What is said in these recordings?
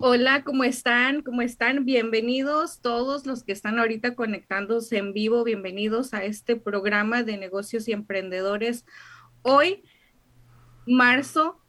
Hola, ¿cómo están? ¿Cómo están? Bienvenidos todos los que están ahorita conectándose en vivo. Bienvenidos a este programa de negocios y emprendedores. Hoy, marzo,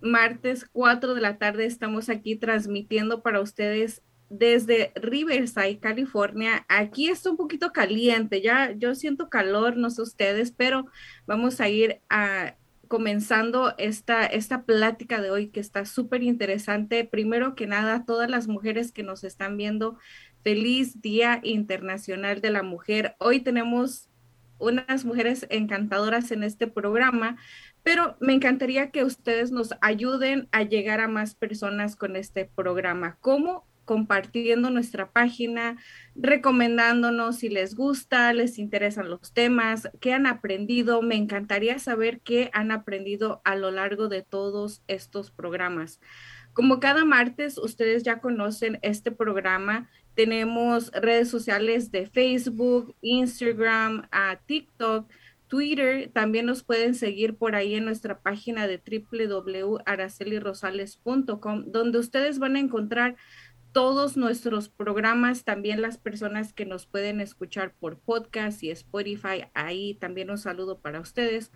martes 4 de la tarde, estamos aquí transmitiendo para ustedes desde Riverside, California. Aquí está un poquito caliente, ya yo siento calor, no sé ustedes, pero vamos a ir a comenzando esta, esta plática de hoy que está súper interesante. Primero que nada, todas las mujeres que nos están viendo, feliz Día Internacional de la Mujer. Hoy tenemos unas mujeres encantadoras en este programa, pero me encantaría que ustedes nos ayuden a llegar a más personas con este programa. ¿Cómo? Compartiendo nuestra página, recomendándonos si les gusta, les interesan los temas, qué han aprendido. Me encantaría saber qué han aprendido a lo largo de todos estos programas. Como cada martes, ustedes ya conocen este programa. Tenemos redes sociales de Facebook, Instagram, TikTok, Twitter. También nos pueden seguir por ahí en nuestra página de www.aracelirosales.com, donde ustedes van a encontrar todos nuestros programas, también las personas que nos pueden escuchar por podcast y Spotify, ahí también un saludo para ustedes.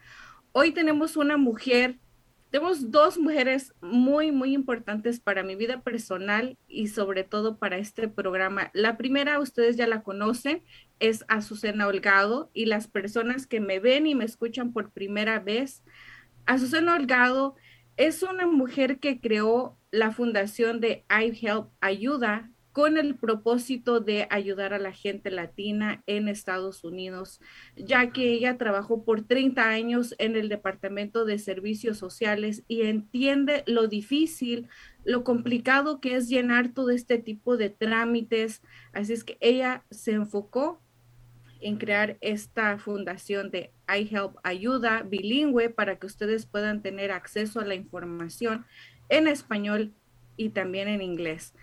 Hoy tenemos una mujer, tenemos dos mujeres muy, muy importantes para mi vida personal y sobre todo para este programa. La primera, ustedes ya la conocen, es Azucena Holgado y las personas que me ven y me escuchan por primera vez, Azucena Holgado es una mujer que creó la fundación de I Help Ayuda con el propósito de ayudar a la gente latina en Estados Unidos, ya que ella trabajó por 30 años en el Departamento de Servicios Sociales y entiende lo difícil, lo complicado que es llenar todo este tipo de trámites. Así es que ella se enfocó en crear esta fundación de iHelp Ayuda bilingüe para que ustedes puedan tener acceso a la información en español y también en inglés.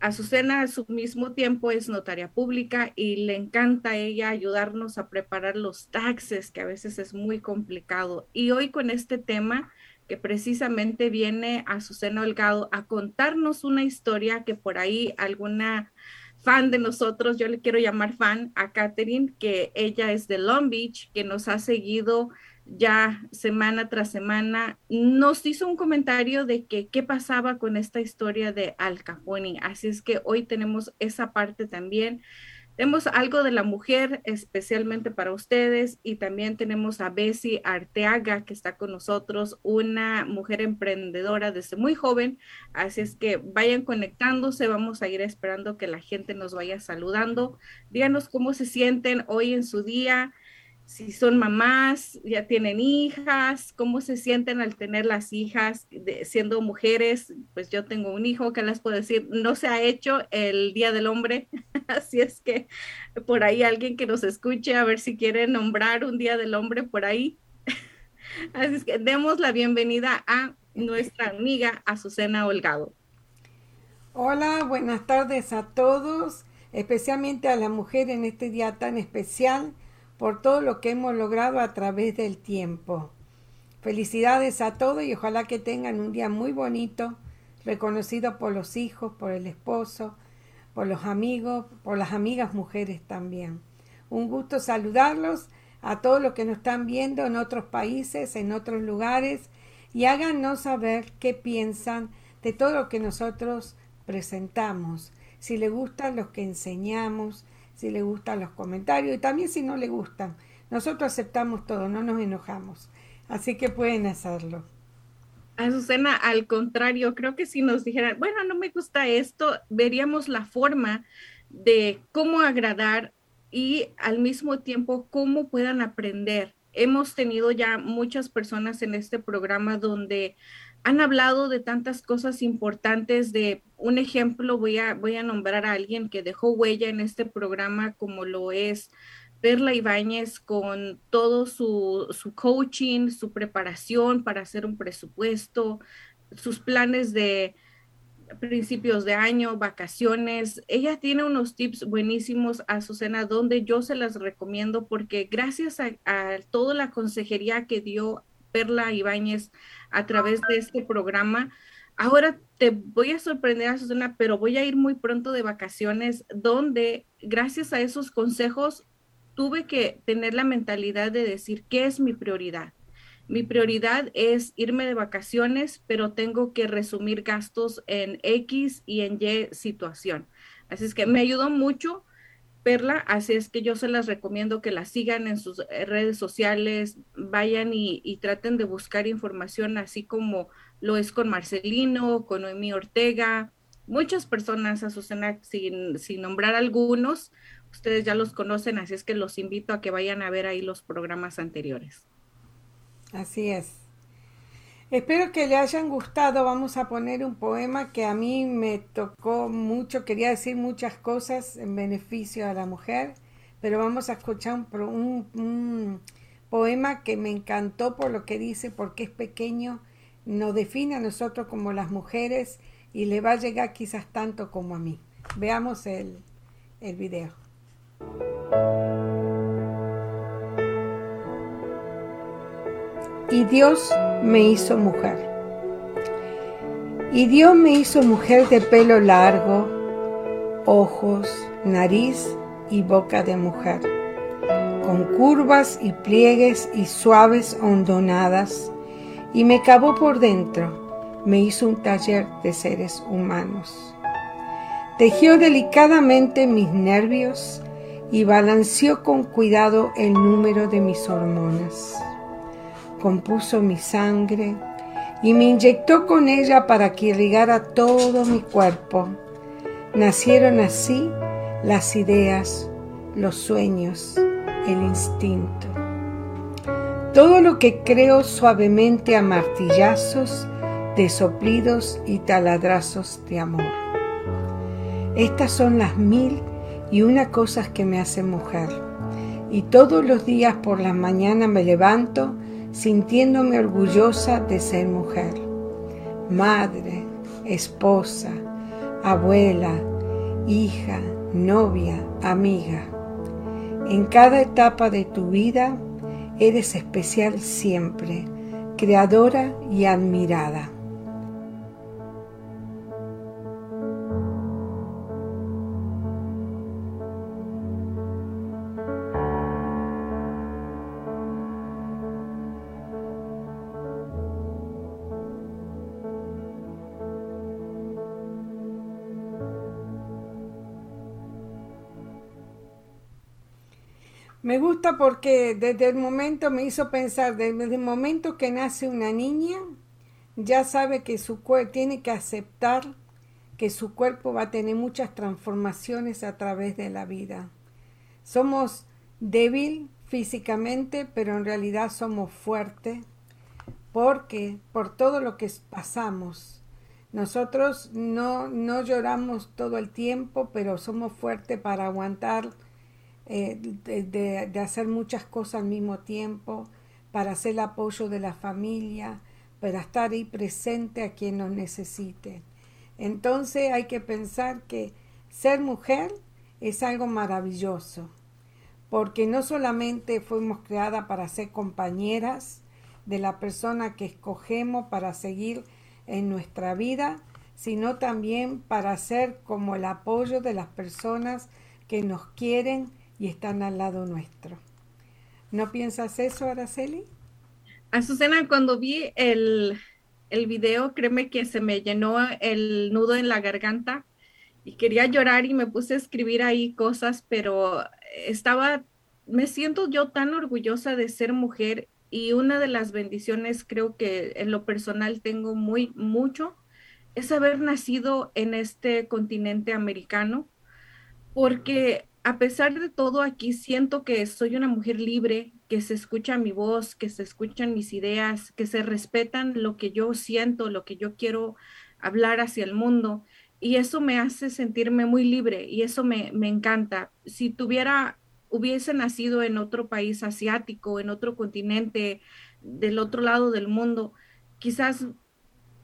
Azucena a su mismo tiempo es notaria pública y le encanta a ella ayudarnos a preparar los taxes, que a veces es muy complicado. Y hoy con este tema que precisamente viene Azucena Holgado a contarnos una historia que por ahí alguna fan de nosotros, yo le quiero llamar fan a Catherine, que ella es de Long Beach, que nos ha seguido ya semana tras semana, nos hizo un comentario de que qué pasaba con esta historia de Al Capone. Así es que hoy tenemos esa parte también. Tenemos algo de la mujer especialmente para ustedes y también tenemos a Bessie Arteaga que está con nosotros, una mujer emprendedora desde muy joven. Así es que vayan conectándose, vamos a ir esperando que la gente nos vaya saludando. Díganos cómo se sienten hoy en su día si son mamás, ya tienen hijas, cómo se sienten al tener las hijas siendo mujeres. Pues yo tengo un hijo que les puedo decir, no se ha hecho el Día del Hombre, así es que por ahí alguien que nos escuche a ver si quiere nombrar un Día del Hombre por ahí. así es que demos la bienvenida a nuestra amiga Azucena Holgado. Hola, buenas tardes a todos, especialmente a la mujer en este día tan especial por todo lo que hemos logrado a través del tiempo. Felicidades a todos y ojalá que tengan un día muy bonito, reconocido por los hijos, por el esposo, por los amigos, por las amigas mujeres también. Un gusto saludarlos a todos los que nos están viendo en otros países, en otros lugares, y háganos saber qué piensan de todo lo que nosotros presentamos, si les gustan los que enseñamos, si le gustan los comentarios y también si no le gustan. Nosotros aceptamos todo, no nos enojamos. Así que pueden hacerlo. Azucena, al contrario, creo que si nos dijeran, bueno, no me gusta esto, veríamos la forma de cómo agradar y al mismo tiempo cómo puedan aprender. Hemos tenido ya muchas personas en este programa donde han hablado de tantas cosas importantes, de un ejemplo, voy a, voy a nombrar a alguien que dejó huella en este programa como lo es Perla Ibáñez con todo su, su coaching, su preparación para hacer un presupuesto, sus planes de principios de año, vacaciones. Ella tiene unos tips buenísimos, a Azucena, donde yo se las recomiendo porque gracias a, a toda la consejería que dio Perla Ibáñez a través de este programa, Ahora te voy a sorprender, Susana, pero voy a ir muy pronto de vacaciones, donde gracias a esos consejos tuve que tener la mentalidad de decir, ¿qué es mi prioridad? Mi prioridad es irme de vacaciones, pero tengo que resumir gastos en X y en Y situación. Así es que me ayudó mucho Perla, así es que yo se las recomiendo que la sigan en sus eh, redes sociales, vayan y, traten de buscar información, así como lo es con Marcelino, con Noemí Ortega, muchas personas, Azucena, sin, sin nombrar algunos, ustedes ya los conocen, así es que los invito a que vayan a ver ahí los programas anteriores. Así es. Espero que le hayan gustado. Vamos a poner un poema que a mí me tocó mucho. Quería decir muchas cosas en beneficio a la mujer, pero vamos a escuchar un, poema que me encantó por lo que dice, porque es pequeño, nos define a nosotros como las mujeres y le va a llegar quizás tanto como a mí. Veamos el, el video. Y Dios me hizo mujer. Y Dios me hizo mujer de pelo largo, ojos, nariz y boca de mujer, con curvas y pliegues y suaves hondonadas, y me cavó por dentro, me hizo un taller de seres humanos. Tejió delicadamente mis nervios y balanceó con cuidado el número de mis hormonas compuso mi sangre y me inyectó con ella para que irrigara todo mi cuerpo. Nacieron así las ideas, los sueños, el instinto. Todo lo que creo suavemente a martillazos de soplidos y taladrazos de amor. Estas son las mil y una cosas que me hacen mujer. Y todos los días por la mañana me levanto sintiéndome orgullosa de ser mujer, madre, esposa, abuela, hija, novia, amiga. En cada etapa de tu vida eres especial siempre, creadora y admirada. Me gusta porque desde el momento me hizo pensar, desde el momento que nace una niña, ya sabe que su cuerpo tiene que aceptar que su cuerpo va a tener muchas transformaciones a través de la vida. Somos débil físicamente, pero en realidad somos fuertes porque por todo lo que pasamos. Nosotros no, no lloramos todo el tiempo, pero somos fuertes para aguantar eh, de, hacer muchas cosas al mismo tiempo, para hacer el apoyo de la familia, para estar ahí presente a quien nos necesite. Entonces hay que pensar que ser mujer es algo maravilloso, porque no solamente fuimos creadas para ser compañeras de la persona que escogemos para seguir en nuestra vida, sino también para ser como el apoyo de las personas que nos quieren y están al lado nuestro. ¿No piensas eso, Araceli? Azucena, cuando vi el, el video, créeme que se me llenó el nudo en la garganta y quería llorar y me puse a escribir ahí cosas, pero estaba, me siento yo tan orgullosa de ser mujer y una de las bendiciones creo que en lo personal tengo muy mucho es haber nacido en este continente americano porque a pesar de todo, aquí siento que soy una mujer libre, que se escucha mi voz, que se escuchan mis ideas, que se respetan lo que yo siento, lo que yo quiero hablar hacia el mundo. Y eso me hace sentirme muy libre y eso me, me encanta. Si tuviera, hubiese nacido en otro país asiático, en otro continente, del otro lado del mundo, quizás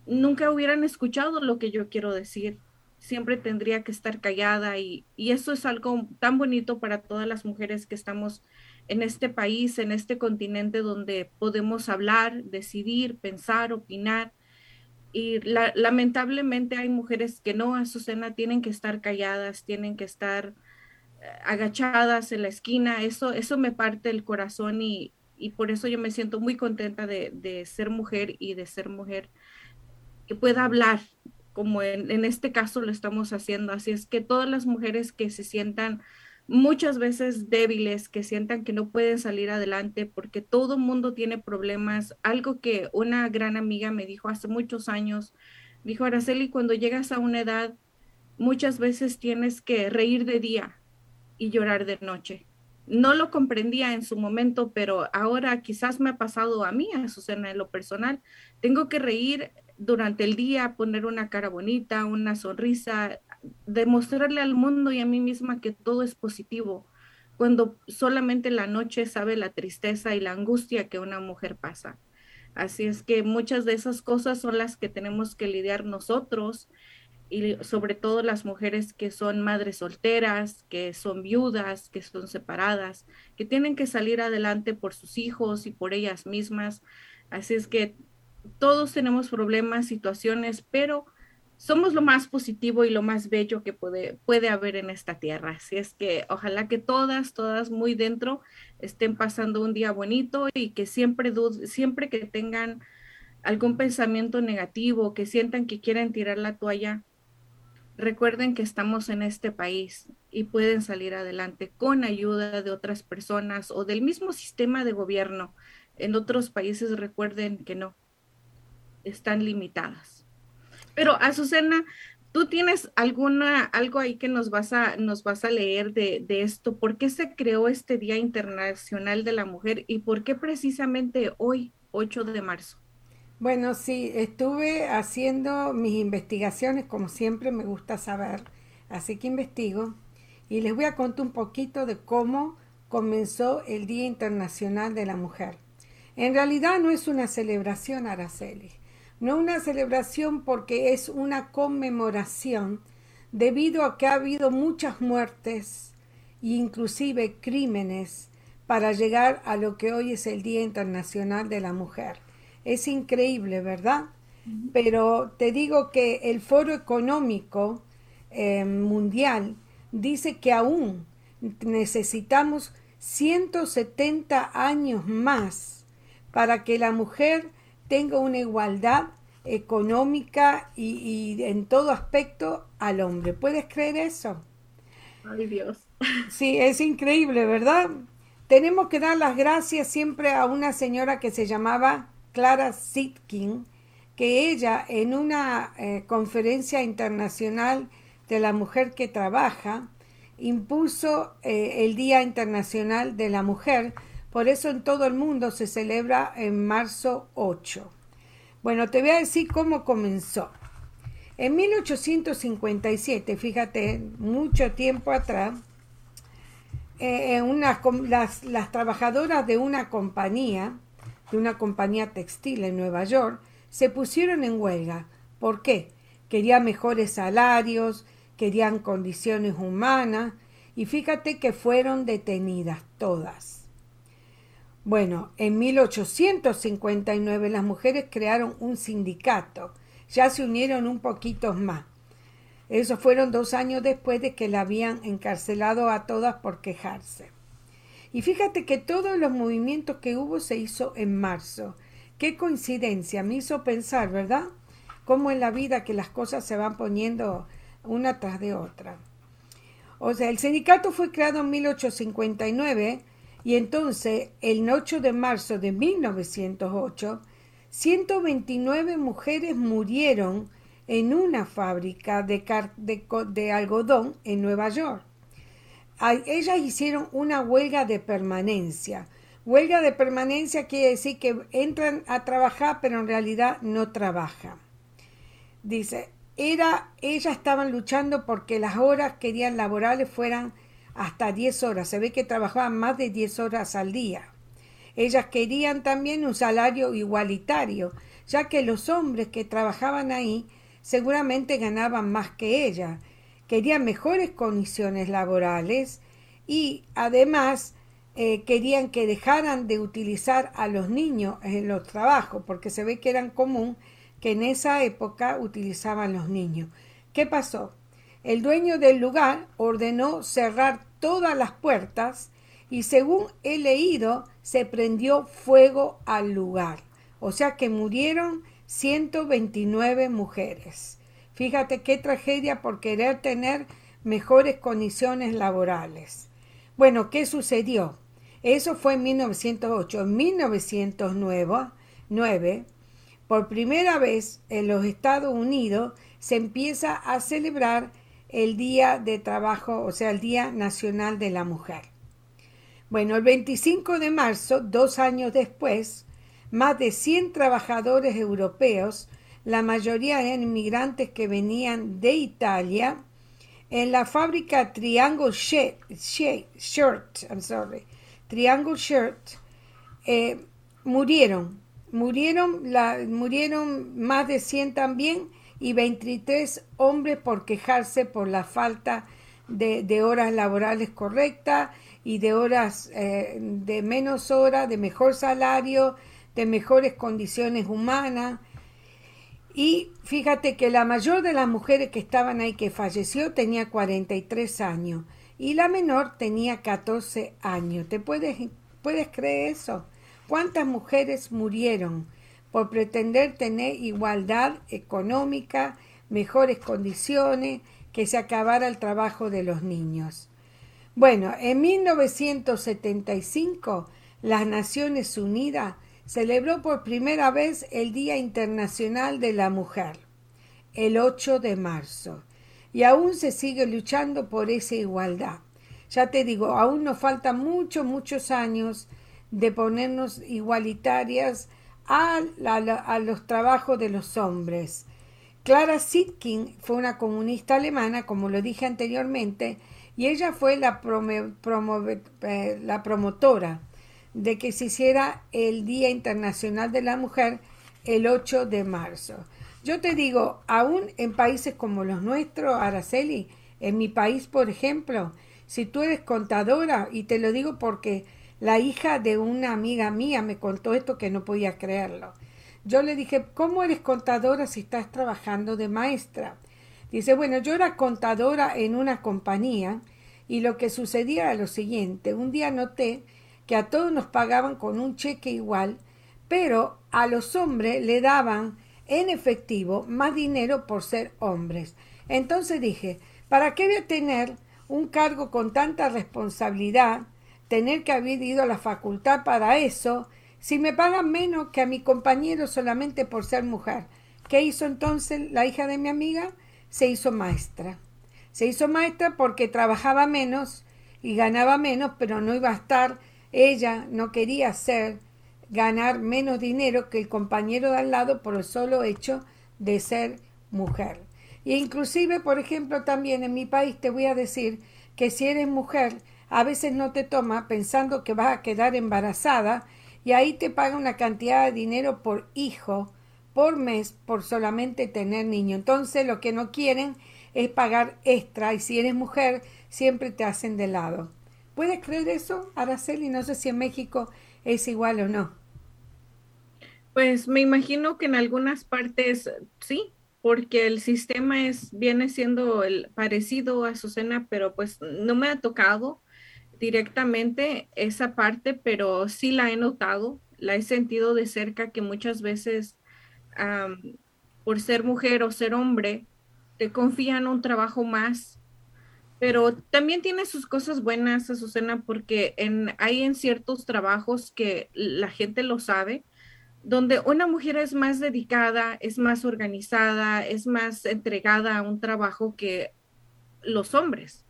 nunca hubieran escuchado lo que yo quiero decir siempre tendría que estar callada y, eso es algo tan bonito para todas las mujeres que estamos en este país, en este continente donde podemos hablar, decidir, pensar, opinar. y lamentablemente hay mujeres que no, Azucena, tienen que estar calladas, tienen que estar eh, agachadas en la esquina, eso, eso me parte el corazón y, y por eso yo me siento muy contenta de, de, ser mujer y de ser mujer que pueda hablar, como en, en, este caso lo estamos haciendo. Así es que todas las mujeres que se sientan muchas veces débiles, que sientan que no pueden salir adelante porque todo mundo tiene problemas, algo que una gran amiga me dijo hace muchos años, dijo Araceli, cuando llegas a una edad, muchas veces tienes que reír de día y llorar de noche no lo comprendía en su momento, pero ahora quizás me ha pasado a mí, a Susana, en lo personal. Tengo que reír durante el día, poner una cara bonita, una sonrisa, demostrarle al mundo y a mí misma que todo es positivo, cuando solamente la noche sabe la tristeza y la angustia que una mujer pasa. Así es que muchas de esas cosas son las que tenemos que lidiar nosotros y sobre todo las mujeres que son madres solteras, que son viudas, que son separadas, que tienen que salir adelante por sus hijos y por ellas mismas. Así es que todos tenemos problemas, situaciones, pero somos lo más positivo y lo más bello que puede, puede haber en esta tierra. Así es que ojalá que todas, todas muy dentro estén pasando un día bonito y que siempre, siempre que tengan algún pensamiento negativo, que sientan que quieren tirar la toalla, Recuerden que estamos en este país y pueden salir adelante con ayuda de otras personas o del mismo sistema de gobierno. En otros países recuerden que no, están limitadas. Pero Azucena, tú tienes alguna algo ahí que nos vas a nos vas a leer de, de esto. ¿Por qué se creó este Día Internacional de la Mujer y por qué precisamente hoy, 8 de marzo? Bueno, sí, estuve haciendo mis investigaciones, como siempre me gusta saber, así que investigo y les voy a contar un poquito de cómo comenzó el Día Internacional de la Mujer. En realidad no es una celebración, Araceli, no una celebración porque es una conmemoración debido a que ha habido muchas muertes e inclusive crímenes para llegar a lo que hoy es el Día Internacional de la Mujer. Es increíble, ¿verdad? Pero te digo que el Foro Económico eh, Mundial dice que aún necesitamos 170 años más para que la mujer tenga una igualdad económica y, y, en todo aspecto al hombre. ¿Puedes creer eso? Ay Dios. Sí, es increíble, ¿verdad? Tenemos que dar las gracias siempre a una señora que se llamaba Clara Sitkin, que ella en una eh, conferencia internacional de la mujer que trabaja, impuso eh, el Día Internacional de la Mujer, por eso en todo el mundo se celebra en marzo 8. Bueno, te voy a decir cómo comenzó. En 1857, fíjate, mucho tiempo atrás, eh, las, las trabajadoras de una compañía de una compañía textil en Nueva York se pusieron en huelga. ¿Por qué? Querían mejores salarios, querían condiciones humanas y fíjate que fueron detenidas todas. Bueno, en 1859 las mujeres crearon un sindicato, ya se unieron un poquito más. Eso fueron dos años después de que la habían encarcelado a todas por quejarse. Y fíjate que todos los movimientos que hubo se hizo en marzo. Qué coincidencia, me hizo pensar, ¿verdad? Cómo en la vida que las cosas se van poniendo una tras de otra. O sea, el sindicato fue creado en 1859 y entonces el 8 de marzo de 1908, 129 mujeres murieron en una fábrica de, algodón en Nueva York ellas hicieron una huelga de permanencia. Huelga de permanencia quiere decir que entran a trabajar, pero en realidad no trabajan. Dice, era, ellas estaban luchando porque las horas querían laborales fueran hasta 10 horas. Se ve que trabajaban más de 10 horas al día. Ellas querían también un salario igualitario, ya que los hombres que trabajaban ahí seguramente ganaban más que ellas querían mejores condiciones laborales y además eh, querían que dejaran de utilizar a los niños en los trabajos, porque se ve que eran común que en esa época utilizaban los niños. ¿Qué pasó? El dueño del lugar ordenó cerrar todas las puertas y según he leído se prendió fuego al lugar. O sea que murieron 129 mujeres. Fíjate qué tragedia por querer tener mejores condiciones laborales. Bueno, ¿qué sucedió? Eso fue en 1908. En 1909, por primera vez en los Estados Unidos, se empieza a celebrar el Día de Trabajo, o sea, el Día Nacional de la Mujer. Bueno, el 25 de marzo, dos años después, más de 100 trabajadores europeos, la mayoría eran inmigrantes que venían de Italia, en la fábrica Triangle Shirt, I'm sorry, Triangle Shirt, eh, murieron. Murieron, la, murieron más de 100 también y 23 hombres por quejarse por la falta de, horas laborales correctas y de horas eh, de menos horas, de mejor salario, de mejores condiciones humanas. Y fíjate que la mayor de las mujeres que estaban ahí que falleció tenía 43 años y la menor tenía 14 años. ¿Te puedes, puedes creer eso? ¿Cuántas mujeres murieron por pretender tener igualdad económica, mejores condiciones, que se acabara el trabajo de los niños? Bueno, en 1975 las Naciones Unidas celebró por primera vez el Día Internacional de la Mujer, el 8 de marzo, y aún se sigue luchando por esa igualdad. Ya te digo, aún nos faltan muchos, muchos años de ponernos igualitarias a, los trabajos de los hombres. Clara Sitkin fue una comunista alemana, como lo dije anteriormente, y ella fue la, eh, la promotora de que se hiciera el Día Internacional de la Mujer el 8 de marzo. Yo te digo, aún en países como los nuestros, Araceli, en mi país, por ejemplo, si tú eres contadora, y te lo digo porque la hija de una amiga mía me contó esto que no podía creerlo. Yo le dije, ¿cómo eres contadora si estás trabajando de maestra? Dice, bueno, yo era contadora en una compañía y lo que sucedía era lo siguiente. Un día noté que a todos nos pagaban con un cheque igual, pero a los hombres le daban en efectivo más dinero por ser hombres. Entonces dije, ¿para qué voy a tener un cargo con tanta responsabilidad, tener que haber ido a la facultad para eso, si me pagan menos que a mi compañero solamente por ser mujer? ¿Qué hizo entonces la hija de mi amiga? Se hizo maestra. Se hizo maestra porque trabajaba menos y ganaba menos, pero no iba a estar ella no quería hacer ganar menos dinero que el compañero de al lado por el solo hecho de ser mujer. E inclusive, por ejemplo, también en mi país te voy a decir que si eres mujer, a veces no te toma pensando que vas a quedar embarazada y ahí te paga una cantidad de dinero por hijo por mes por solamente tener niño. Entonces lo que no quieren es pagar extra y si eres mujer siempre te hacen de lado. ¿Puedes creer eso, Araceli? No sé si en México es igual o no. Pues me imagino que en algunas partes sí, porque el sistema es viene siendo el parecido a Susana, pero pues no me ha tocado directamente esa parte, pero sí la he notado, la he sentido de cerca que muchas veces por ser mujer o ser hombre te confían un trabajo más pero también tiene sus cosas buenas, Azucena, porque hay en ciertos trabajos que la gente lo sabe, donde una mujer es más dedicada, es más organizada, es más entregada a un trabajo que los hombres.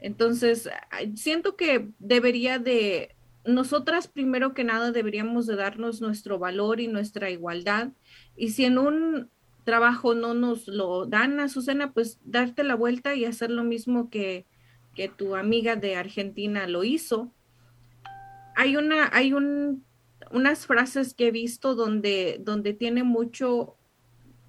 Entonces, siento que debería de, nosotras primero que nada deberíamos de darnos nuestro valor y nuestra igualdad. Y si en un trabajo no nos lo dan, a Susana, pues darte la vuelta y hacer lo mismo que, que tu amiga de Argentina lo hizo. Hay una, hay un, unas frases que he visto donde, donde tiene mucho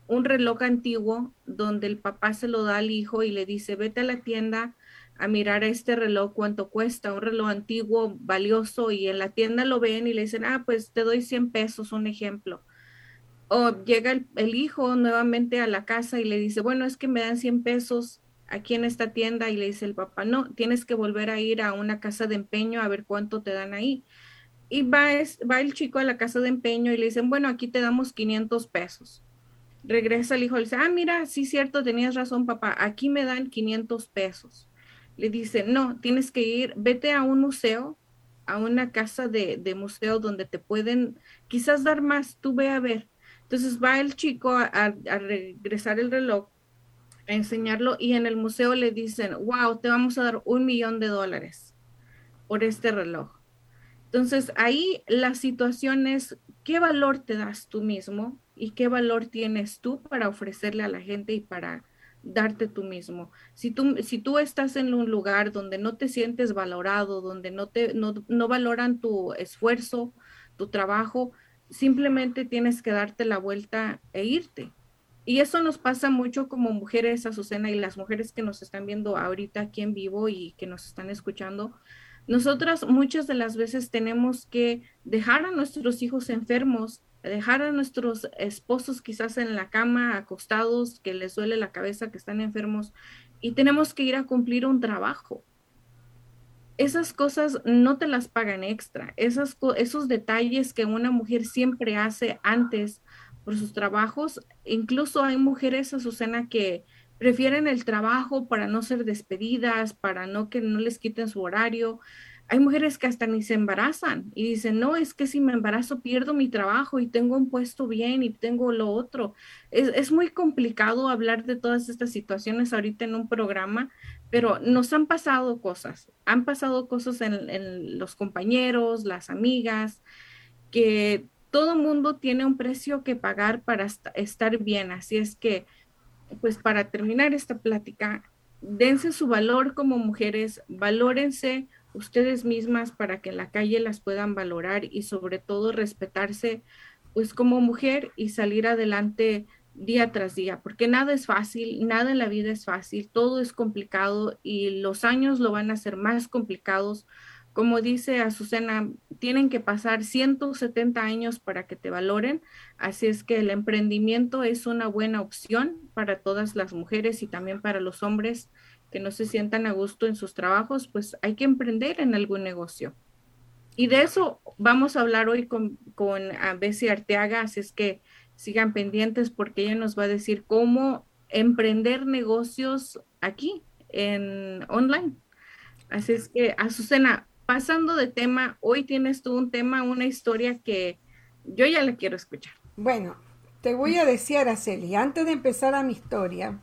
un reloj antiguo, donde el papá se lo da al hijo y le dice, vete a la tienda a mirar este reloj, cuánto cuesta, un reloj antiguo, valioso, y en la tienda lo ven y le dicen, ah, pues te doy 100 pesos, un ejemplo O llega el, hijo nuevamente a la casa y le dice, bueno, es que me dan 100 pesos aquí en esta tienda y le dice el papá, no, tienes que volver a ir a una casa de empeño a ver cuánto te dan ahí. Y va, va el chico a la casa de empeño y le dicen, bueno, aquí te damos 500 pesos. Regresa el hijo y le dice, ah, mira, sí, cierto, tenías razón, papá, aquí me dan 500 pesos. Le dice, no, tienes que ir, vete a un museo, a una casa de, museo donde te pueden quizás dar más, tú ve a ver. Entonces va el chico a, a regresar el reloj, a enseñarlo y en el museo le dicen, wow, te vamos a dar un millón de dólares por este reloj. Entonces ahí la situación es, ¿qué valor te das tú mismo y qué valor tienes tú para ofrecerle a la gente y para darte tú mismo? Si tú, si tú estás en un lugar donde no te sientes valorado, donde no, te, no, no valoran tu esfuerzo, tu trabajo, simplemente tienes que darte la vuelta e irte. Y eso nos pasa mucho como mujeres, Azucena, y las mujeres que nos están viendo ahorita aquí en vivo y que nos están escuchando, nosotras muchas de las veces tenemos que dejar a nuestros hijos enfermos, dejar a nuestros esposos quizás en la cama, acostados, que les duele la cabeza, que están enfermos, y tenemos que ir a cumplir un trabajo. Esas cosas no te las pagan extra, esas, esos detalles que una mujer siempre hace antes por sus trabajos, incluso hay mujeres, Azucena, que prefieren el trabajo para no ser despedidas, para no que no les quiten su horario. Hay mujeres que hasta ni se embarazan y dicen, no, es que si me embarazo pierdo mi trabajo y tengo un puesto bien y tengo lo otro. Es, muy complicado hablar de todas estas situaciones ahorita en un programa, pero nos han pasado cosas, han pasado cosas en, en los compañeros, las amigas, que todo mundo tiene un precio que pagar para estar bien. Así es que pues para terminar esta plática, dense su valor como mujeres, valórense ustedes mismas para que en la calle las puedan valorar y sobre todo respetarse pues como mujer y salir adelante día tras día, porque nada es fácil, nada en la vida es fácil, todo es complicado y los años lo van a hacer más complicados. Como dice Azucena, tienen que pasar 170 años para que te valoren, así es que el emprendimiento es una buena opción para todas las mujeres y también para los hombres que no se sientan a gusto en sus trabajos, pues hay que emprender en algún negocio. Y de eso vamos a hablar hoy con, con Bessie Arteaga, así es que sigan pendientes porque ella nos va a decir cómo emprender negocios aquí en online. Así es que, Azucena, pasando de tema, hoy tienes tú un tema, una historia que yo ya la quiero escuchar. Bueno, te voy a decir, Araceli, antes de empezar a mi historia,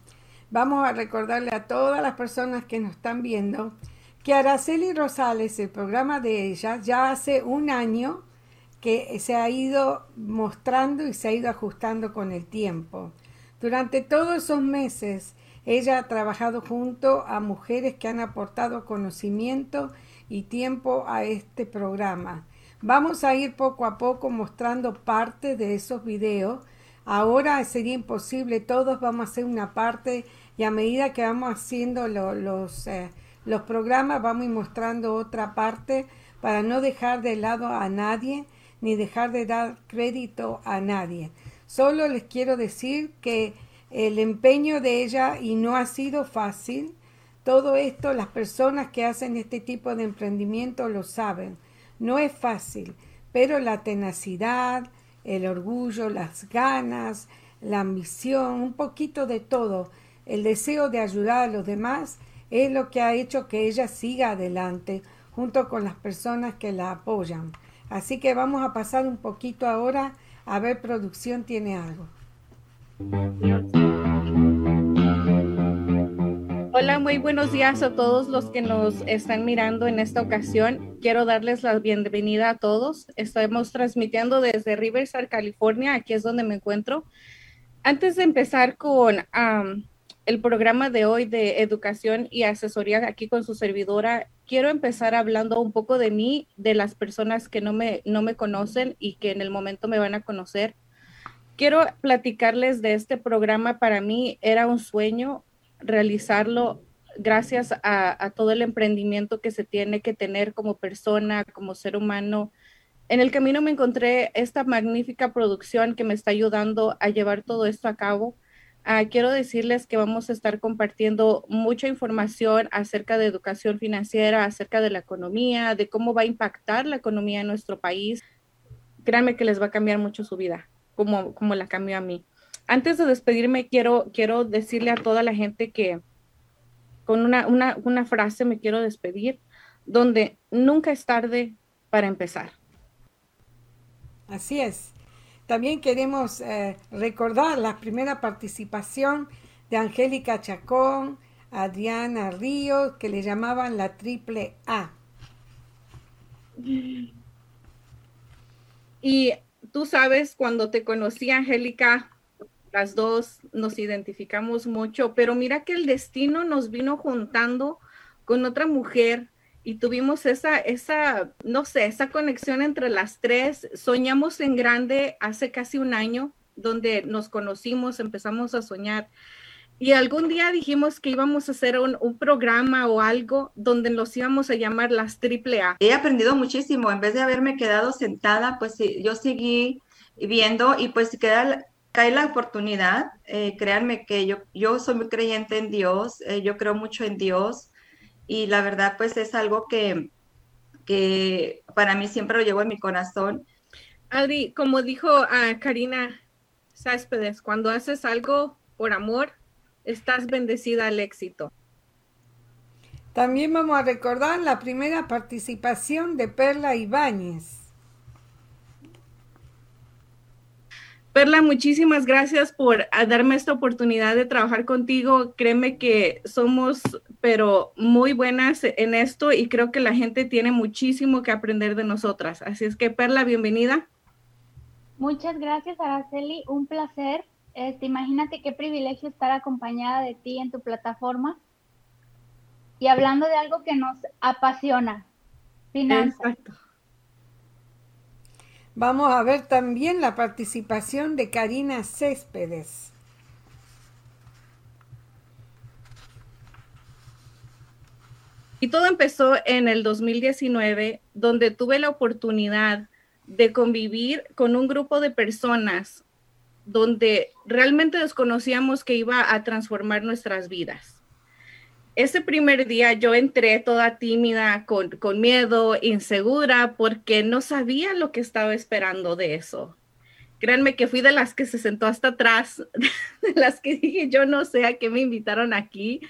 vamos a recordarle a todas las personas que nos están viendo que Araceli Rosales, el programa de ella, ya hace un año que se ha ido mostrando y se ha ido ajustando con el tiempo. Durante todos esos meses, ella ha trabajado junto a mujeres que han aportado conocimiento y tiempo a este programa. Vamos a ir poco a poco mostrando parte de esos videos. Ahora sería imposible, todos vamos a hacer una parte y a medida que vamos haciendo los, eh, los programas vamos mostrando otra parte para no dejar de lado a nadie ni dejar de dar crédito a nadie. Solo les quiero decir que el empeño de ella y no ha sido fácil, todo esto las personas que hacen este tipo de emprendimiento lo saben. No es fácil, pero la tenacidad, el orgullo, las ganas, la ambición, un poquito de todo, el deseo de ayudar a los demás es lo que ha hecho que ella siga adelante junto con las personas que la apoyan. Así que vamos a pasar un poquito ahora a ver producción tiene algo. Hola, muy buenos días a todos los que nos están mirando en esta ocasión. Quiero darles la bienvenida a todos. Estamos transmitiendo desde Riverside, California. Aquí es donde me encuentro. Antes de empezar con el programa de hoy de educación y asesoría aquí con su servidora, quiero empezar hablando un poco de mí, de las personas que no me, no me conocen y que en el momento me van a conocer. Quiero platicarles de este programa. Para mí era un sueño, realizarlo gracias a, todo el emprendimiento que se tiene que tener como persona, como ser humano, en el camino me encontré esta magnífica producción que me está ayudando a llevar todo esto a cabo. Ah, quiero decirles que vamos a estar compartiendo mucha información acerca de educación financiera, acerca de la economía, de cómo va a impactar la economía en nuestro país. Créanme que les va a cambiar mucho su vida, como, como la cambió a mí. Antes de despedirme, quiero, quiero decirle a toda la gente que con una, una, una frase me quiero despedir, donde nunca es tarde para empezar. Así es. También queremos eh, recordar la primera participación de Angélica Chacón, Adriana Ríos, que le llamaban la triple A. Y tú sabes, cuando te conocí, Angélica, las dos nos identificamos mucho, pero mira que el destino nos vino juntando con otra mujer y tuvimos esa, esa, no sé, esa conexión entre las tres. Soñamos en grande hace casi un año, donde nos conocimos, empezamos a soñar. Y algún día dijimos que íbamos a hacer un, programa o algo donde nos íbamos a llamar las triple A. He aprendido muchísimo. En vez de haberme quedado sentada, pues yo seguí viendo y pues queda, cae la oportunidad. Eh, créanme que yo, yo soy muy creyente en Dios, eh, yo creo mucho en Dios y la verdad pues es algo que, que para mí siempre lo llevo en mi corazón. Adri, como dijo a Karina Céspedes, cuando haces algo por amor, estás bendecida al éxito. También vamos a recordar la primera participación de Perla Ibáñez. Perla, muchísimas gracias por darme esta oportunidad de trabajar contigo. Créeme que somos, pero muy buenas en esto y creo que la gente tiene muchísimo que aprender de nosotras. Así es que, Perla, bienvenida. Muchas gracias, Araceli. Un placer. Este, imagínate qué privilegio estar acompañada de ti en tu plataforma y hablando de algo que nos apasiona, finanzas. Exacto. Vamos a ver también la participación de Karina Céspedes. Y todo empezó en el 2019, donde tuve la oportunidad de convivir con un grupo de personas donde realmente desconocíamos que iba a transformar nuestras vidas ese primer día yo entré toda tímida, con, miedo, insegura, porque no sabía lo que estaba esperando de eso. Créanme que fui de las que se sentó hasta atrás, de las que dije, yo no sé a qué me invitaron aquí,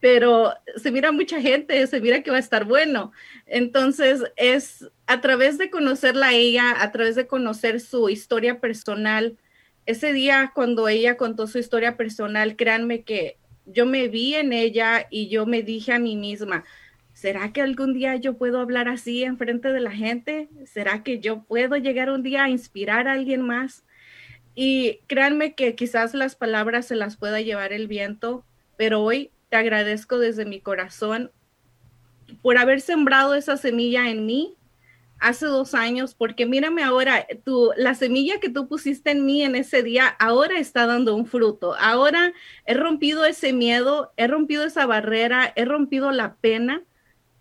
pero se mira mucha gente, se mira que va a estar bueno. Entonces, es a través de conocerla a ella, a través de conocer su historia personal, ese día cuando ella contó su historia personal, créanme que yo me vi en ella y yo me dije a mí misma, ¿será que algún día yo puedo hablar así en frente de la gente? ¿Será que yo puedo llegar un día a inspirar a alguien más? Y créanme que quizás las palabras se las pueda llevar el viento, pero hoy te agradezco desde mi corazón por haber sembrado esa semilla en mí hace dos años, porque mírame ahora, tú, la semilla que tú pusiste en mí en ese día, ahora está dando un fruto. Ahora he rompido ese miedo, he rompido esa barrera, he rompido la pena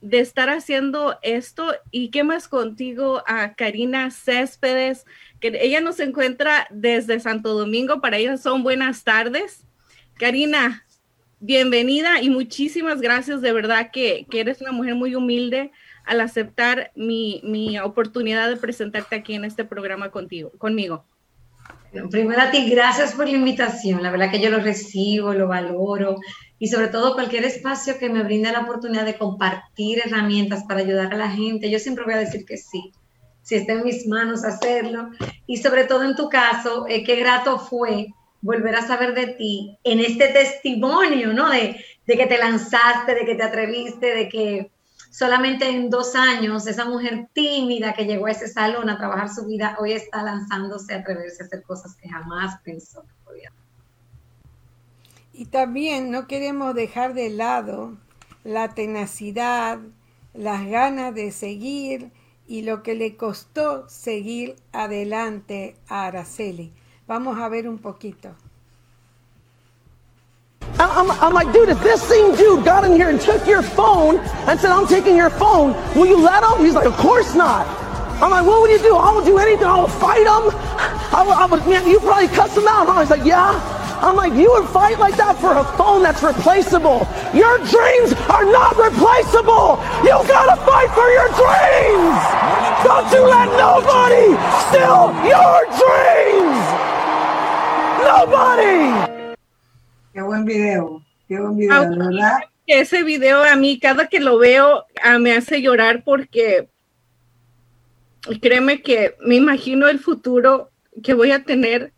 de estar haciendo esto. ¿Y qué más contigo a Karina Céspedes? Que ella nos encuentra desde Santo Domingo, para ella son buenas tardes. Karina, bienvenida y muchísimas gracias, de verdad que, que eres una mujer muy humilde al aceptar mi, mi oportunidad de presentarte aquí en este programa contigo, conmigo. primero a ti, gracias por la invitación. La verdad que yo lo recibo, lo valoro y sobre todo cualquier espacio que me brinde la oportunidad de compartir herramientas para ayudar a la gente. Yo siempre voy a decir que sí, si está en mis manos hacerlo. Y sobre todo en tu caso, eh, qué grato fue volver a saber de ti en este testimonio, ¿no? De, de que te lanzaste, de que te atreviste, de que solamente en dos años, esa mujer tímida que llegó a ese salón a trabajar su vida, hoy está lanzándose a atreverse a hacer cosas que jamás pensó que podía. Y también no queremos dejar de lado la tenacidad, las ganas de seguir y lo que le costó seguir adelante a Araceli. Vamos a ver un poquito. I'm, I'm, like, dude, if this same dude got in here and took your phone and said, I'm taking your phone, will you let him? He's like, of course not. I'm like, what would you do? I will do anything. I will fight him. I would, I would, man, you probably cuss him out. Huh? He's like, yeah. I'm like, you would fight like that for a phone that's replaceable. Your dreams are not replaceable. You gotta fight for your dreams. Don't you let nobody steal your dreams. Nobody. Qué buen video. Qué buen video, ¿verdad? Ese video a mí cada que lo veo ah, me hace llorar porque créeme que me imagino el futuro que voy a tener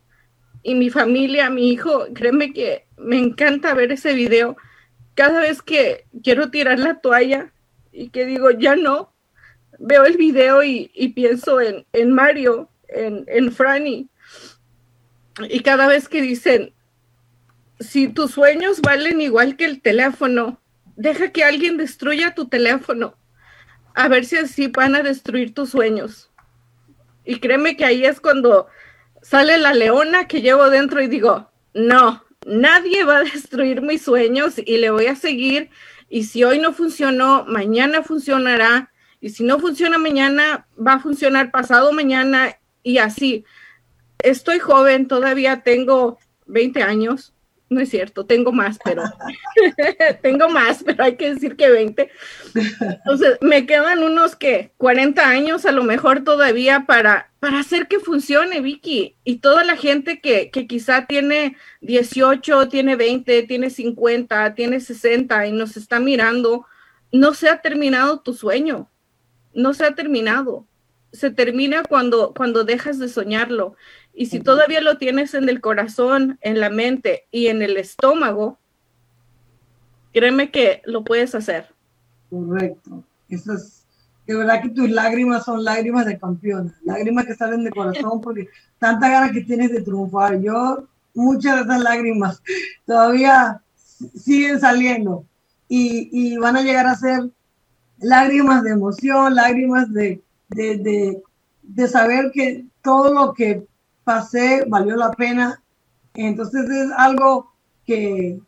y mi familia, mi hijo, créeme que me encanta ver ese video. Cada vez que quiero tirar la toalla y que digo, ya no, veo el video y, pienso en, Mario, en, en Franny. Y cada vez que dicen, si tus sueños valen igual que el teléfono, deja que alguien destruya tu teléfono. A ver si así van a destruir tus sueños. Y créeme que ahí es cuando sale la leona que llevo dentro y digo, no, nadie va a destruir mis sueños y le voy a seguir. Y si hoy no funcionó, mañana funcionará. Y si no funciona mañana, va a funcionar pasado mañana y así. Estoy joven, todavía tengo 20 años no es cierto, tengo más, pero tengo más, pero hay que decir que 20. Entonces, me quedan unos que 40 años a lo mejor todavía para, para hacer que funcione, Vicky. Y toda la gente que, que quizá tiene 18, tiene 20, tiene 50, tiene 60 y nos está mirando, no se ha terminado tu sueño, no se ha terminado. Se termina cuando, cuando dejas de soñarlo. Y si todavía lo tienes en el corazón, en la mente y en el estómago, créeme que lo puedes hacer. Correcto. Eso es, de verdad que tus lágrimas son lágrimas de campeona, lágrimas que salen de corazón porque tanta ganas que tienes de triunfar. Yo, muchas de esas lágrimas todavía siguen saliendo y, y van a llegar a ser lágrimas de emoción, lágrimas de, de, de, de saber que todo lo que pasé, valió la pena. Entonces es algo que,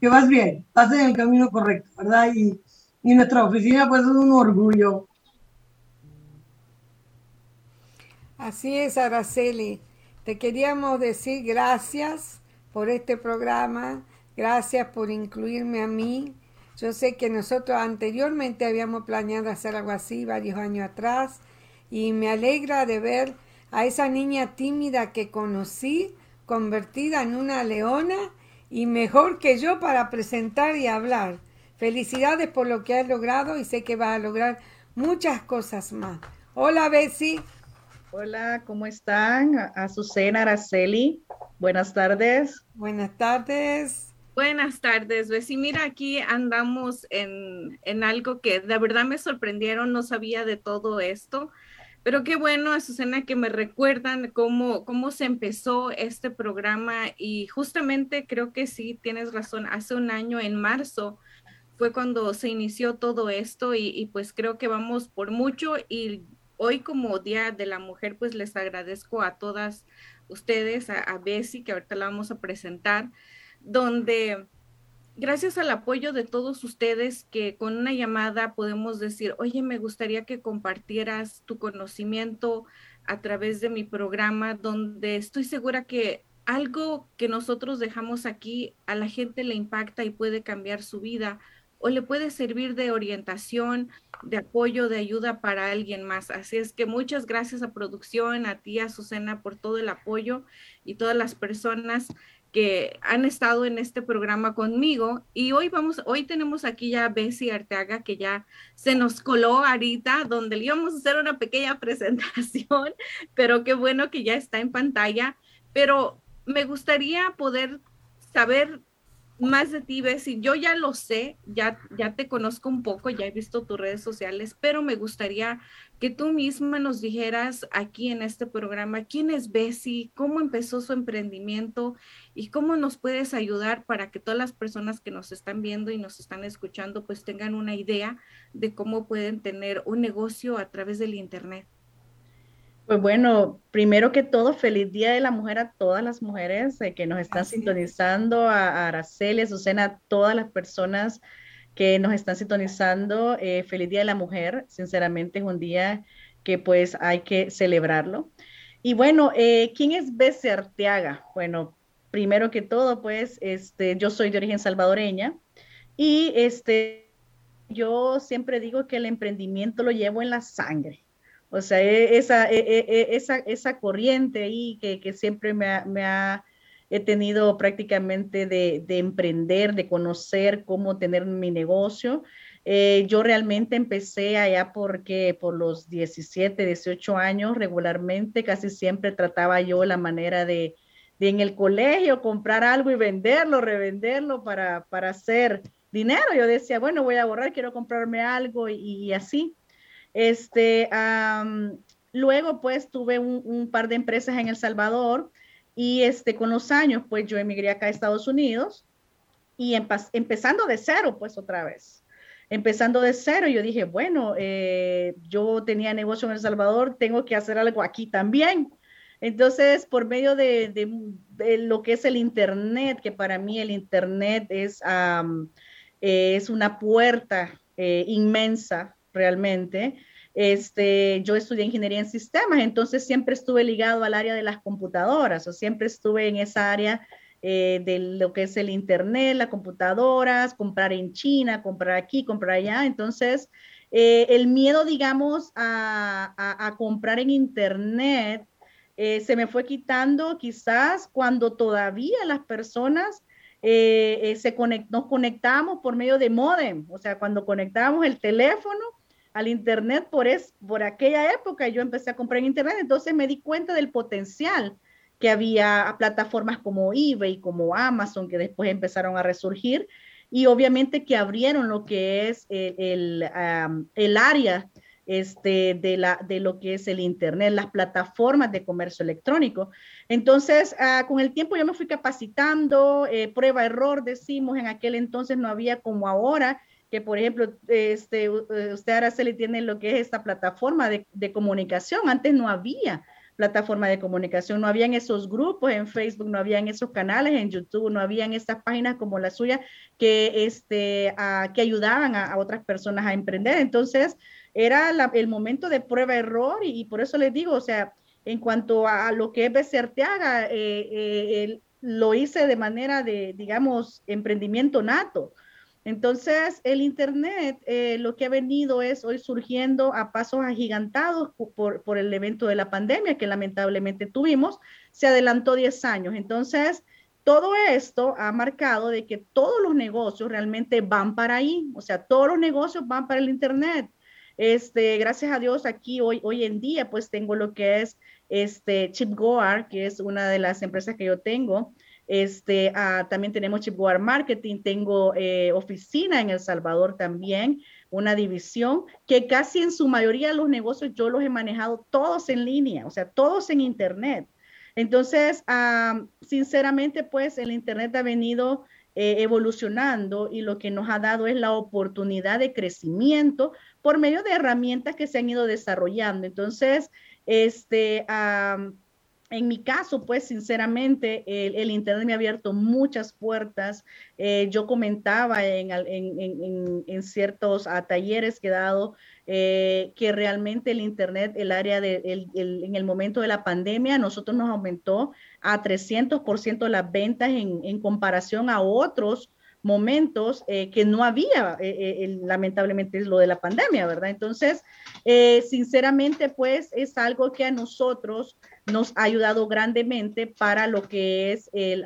que vas bien, vas en el camino correcto, ¿verdad? Y, y nuestra oficina pues es un orgullo. Así es, Araceli. Te queríamos decir gracias por este programa, gracias por incluirme a mí. Yo sé que nosotros anteriormente habíamos planeado hacer algo así varios años atrás y me alegra de ver a esa niña tímida que conocí, convertida en una leona y mejor que yo para presentar y hablar. Felicidades por lo que has logrado y sé que vas a lograr muchas cosas más. Hola, Bessie. Hola, ¿cómo están? Azucena Araceli. Buenas tardes. Buenas tardes. Buenas tardes, Bessie. Mira, aquí andamos en, en algo que de verdad me sorprendieron, no sabía de todo esto. Pero qué bueno, Azucena, que me recuerdan cómo, cómo se empezó este programa y justamente creo que sí, tienes razón, hace un año, en marzo, fue cuando se inició todo esto y, pues creo que vamos por mucho y hoy como Día de la Mujer, pues les agradezco a todas ustedes, a, a Bessie, que ahorita la vamos a presentar, donde gracias al apoyo de todos ustedes que con una llamada podemos decir, oye, me gustaría que compartieras tu conocimiento a través de mi programa, donde estoy segura que algo que nosotros dejamos aquí a la gente le impacta y puede cambiar su vida o le puede servir de orientación, de apoyo, de ayuda para alguien más. Así es que muchas gracias a producción, a ti, a Susana, por todo el apoyo y todas las personas que han estado en este programa conmigo y hoy vamos, hoy tenemos aquí ya a Bessie Arteaga que ya se nos coló ahorita donde le íbamos a hacer una pequeña presentación, pero qué bueno que ya está en pantalla, pero me gustaría poder saber más de ti, Bessie. Yo ya lo sé, ya, ya te conozco un poco, ya he visto tus redes sociales, pero me gustaría que tú misma nos dijeras aquí en este programa quién es Bessie, cómo empezó su emprendimiento y cómo nos puedes ayudar para que todas las personas que nos están viendo y nos están escuchando pues tengan una idea de cómo pueden tener un negocio a través del Internet. Pues bueno, primero que todo, feliz Día de la Mujer a todas las mujeres eh, que nos están sintonizando, a, Araceli, a Susana, a todas las personas que nos están sintonizando. Eh, feliz Día de la Mujer, sinceramente es un día que pues hay que celebrarlo. Y bueno, eh, ¿quién es Bessie Arteaga? Bueno, primero que todo, pues este, yo soy de origen salvadoreña y este, yo siempre digo que el emprendimiento lo llevo en la sangre. O sea, e, esa, e, e, esa, esa corriente ahí que, que siempre me ha, he tenido prácticamente de, de, emprender, de conocer cómo tener mi negocio. Eh, yo realmente empecé allá porque por los 17, 18 años regularmente, casi siempre trataba yo la manera de, de en el colegio comprar algo y venderlo, revenderlo para, para hacer dinero. Yo decía, bueno, voy a borrar, quiero comprarme algo y, así. Este, luego, pues, tuve un, un, par de empresas en El Salvador y este, con los años, pues, yo emigré acá a Estados Unidos y empezando de cero, pues, otra vez. Empezando de cero, yo dije, bueno, eh, yo tenía negocio en El Salvador, tengo que hacer algo aquí también. Entonces, por medio de, lo que es el Internet, que para mí el Internet es, um, es una puerta eh, inmensa realmente. Este, yo estudié ingeniería en sistemas, entonces siempre estuve ligado al área de las computadoras o siempre estuve en esa área eh, de lo que es el Internet, las computadoras, comprar en China, comprar aquí, comprar allá. Entonces, eh, el miedo, digamos, a, comprar en Internet eh, se me fue quitando quizás cuando todavía las personas se conect nos conectamos por medio de modem, o sea, cuando conectábamos el teléfono al Internet por, es, por aquella época, yo empecé a comprar en Internet, entonces me di cuenta del potencial que había plataformas como eBay, como Amazon, que después empezaron a resurgir, y obviamente que abrieron lo que es el, el, el área este, de, la, de lo que es el Internet, las plataformas de comercio electrónico. Entonces, uh, con el tiempo yo me fui capacitando, eh, prueba, error, decimos, en aquel entonces no había como ahora, que por ejemplo, este, usted Araceli tiene lo que es esta plataforma de, de, comunicación. Antes no había plataforma de comunicación, no habían esos grupos en Facebook, no habían esos canales en YouTube, no habían estas páginas como la suya que, este, a, que ayudaban a, a, otras personas a emprender. Entonces, era la, el momento de prueba-error y, y, por eso les digo, o sea, en cuanto a, a lo que es Becerteaga, eh, eh, lo hice de manera de, digamos, emprendimiento nato entonces, el Internet eh, lo que ha venido es hoy surgiendo a pasos agigantados por, por, el evento de la pandemia que lamentablemente tuvimos, se adelantó 10 años. Entonces, todo esto ha marcado de que todos los negocios realmente van para ahí, o sea, todos los negocios van para el Internet. Este, gracias a Dios, aquí hoy, hoy en día, pues tengo lo que es este Chip Goar, que es una de las empresas que yo tengo, este, uh, también tenemos Chipware Marketing, tengo eh, oficina en El Salvador también, una división que casi en su mayoría los negocios yo los he manejado todos en línea, o sea, todos en Internet. Entonces, uh, sinceramente, pues el Internet ha venido eh, evolucionando y lo que nos ha dado es la oportunidad de crecimiento por medio de herramientas que se han ido desarrollando. Entonces, este... Uh, en mi caso, pues sinceramente, el, Internet me ha abierto muchas puertas. Eh, yo comentaba en, ciertos talleres que he dado eh, que realmente el Internet, el área de, en el momento de la pandemia, nosotros nos aumentó a 300% las ventas en, comparación a otros momentos eh, que no había, lamentablemente es lo de la pandemia, ¿verdad? Entonces, sinceramente, pues es algo que a nosotros nos ha ayudado grandemente para lo que es el,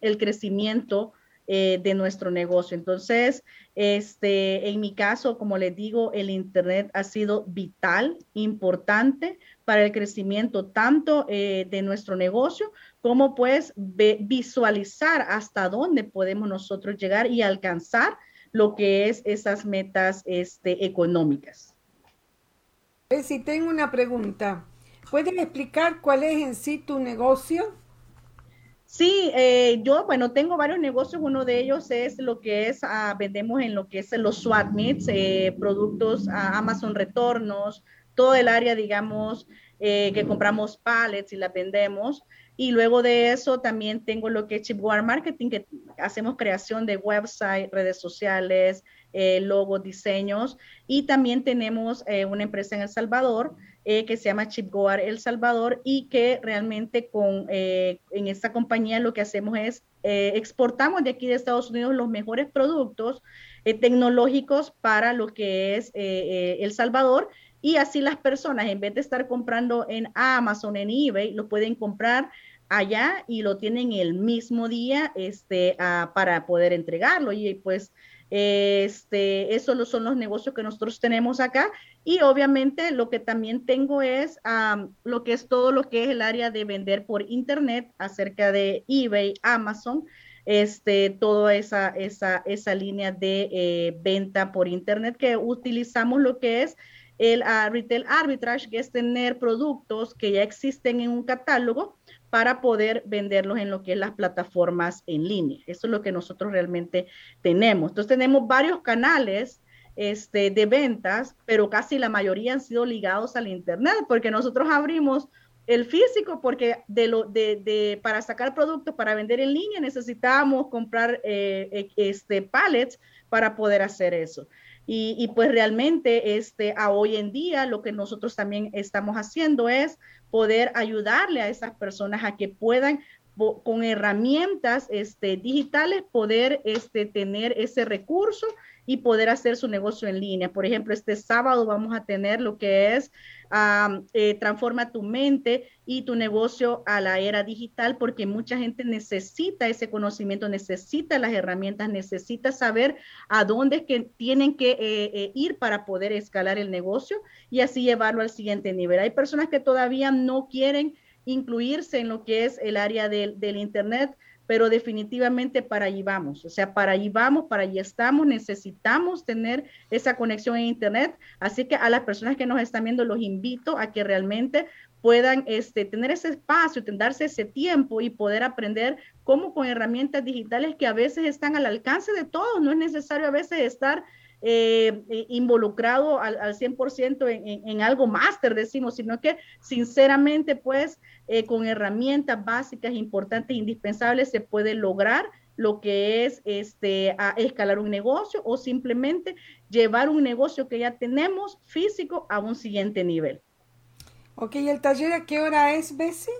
el crecimiento eh, de nuestro negocio. Entonces, este, en mi caso, como les digo, el Internet ha sido vital, importante para el crecimiento tanto eh, de nuestro negocio como pues visualizar hasta dónde podemos nosotros llegar y alcanzar lo que es esas metas este, económicas. Si tengo una pregunta, ¿puedes explicar cuál es en sí tu negocio? Sí, eh, yo, bueno, tengo varios negocios. Uno de ellos es lo que es, uh, vendemos en lo que es los SWAT eh, productos uh, Amazon Retornos, todo el área, digamos, eh, que compramos pallets y la vendemos. Y luego de eso también tengo lo que es Chipware Marketing, que hacemos creación de website, redes sociales, eh, logos, diseños. Y también tenemos una empresa en El Salvador eh, que se llama Chipgoar El Salvador y que realmente con, eh, en esta compañía lo que hacemos es eh, exportamos de aquí de Estados Unidos los mejores productos tecnológicos para lo que es El Salvador y así las personas en vez de estar comprando en Amazon, en eBay, lo pueden comprar allá y lo tienen el mismo día este, ah, para poder entregarlo. Y pues este, esos son los negocios que nosotros tenemos acá. Y obviamente lo que también tengo es lo que es todo lo que es el área de vender por internet acerca de eBay, Amazon, este, toda esa, esa, esa línea de eh, venta por internet que utilizamos lo que es el uh, retail arbitrage, que es tener productos que ya existen en un catálogo para poder venderlos en lo que es las plataformas en línea. Eso es lo que nosotros realmente tenemos. Entonces tenemos varios canales este, de ventas, pero casi la mayoría han sido ligados al Internet, porque nosotros abrimos el físico, porque para sacar productos para vender en línea necesitábamos comprar eh, eh, este, pallets para poder hacer eso. Y, y, pues realmente este, a hoy en día lo que nosotros también estamos haciendo es poder ayudarle a esas personas a que puedan con herramientas este, digitales poder este, tener ese recurso y poder hacer su negocio en línea. Por ejemplo, este sábado vamos a tener lo que es eh, Transforma tu mente y tu negocio a la era digital, porque mucha gente necesita ese conocimiento, necesita las herramientas, necesita saber a dónde tienen que eh, eh, ir para poder escalar el negocio y así llevarlo al siguiente nivel. Hay personas que todavía no quieren incluirse en lo que es el área del Internet, pero definitivamente para allí vamos, o sea, para allí vamos, para allí estamos, necesitamos tener esa conexión en Internet, así que a las personas que nos están viendo los invito a que realmente puedan este, tener ese espacio, darse ese tiempo y poder aprender cómo con herramientas digitales que a veces están al alcance de todos, no es necesario a veces estar eh, eh, involucrado al, al 100% en, en, algo máster, decimos, sino que sinceramente, pues, eh, con herramientas básicas, importantes, indispensables, se puede lograr lo que es este, a escalar un negocio o simplemente llevar un negocio que ya tenemos físico a un siguiente nivel. Ok, ¿el taller a qué hora es, Bessie?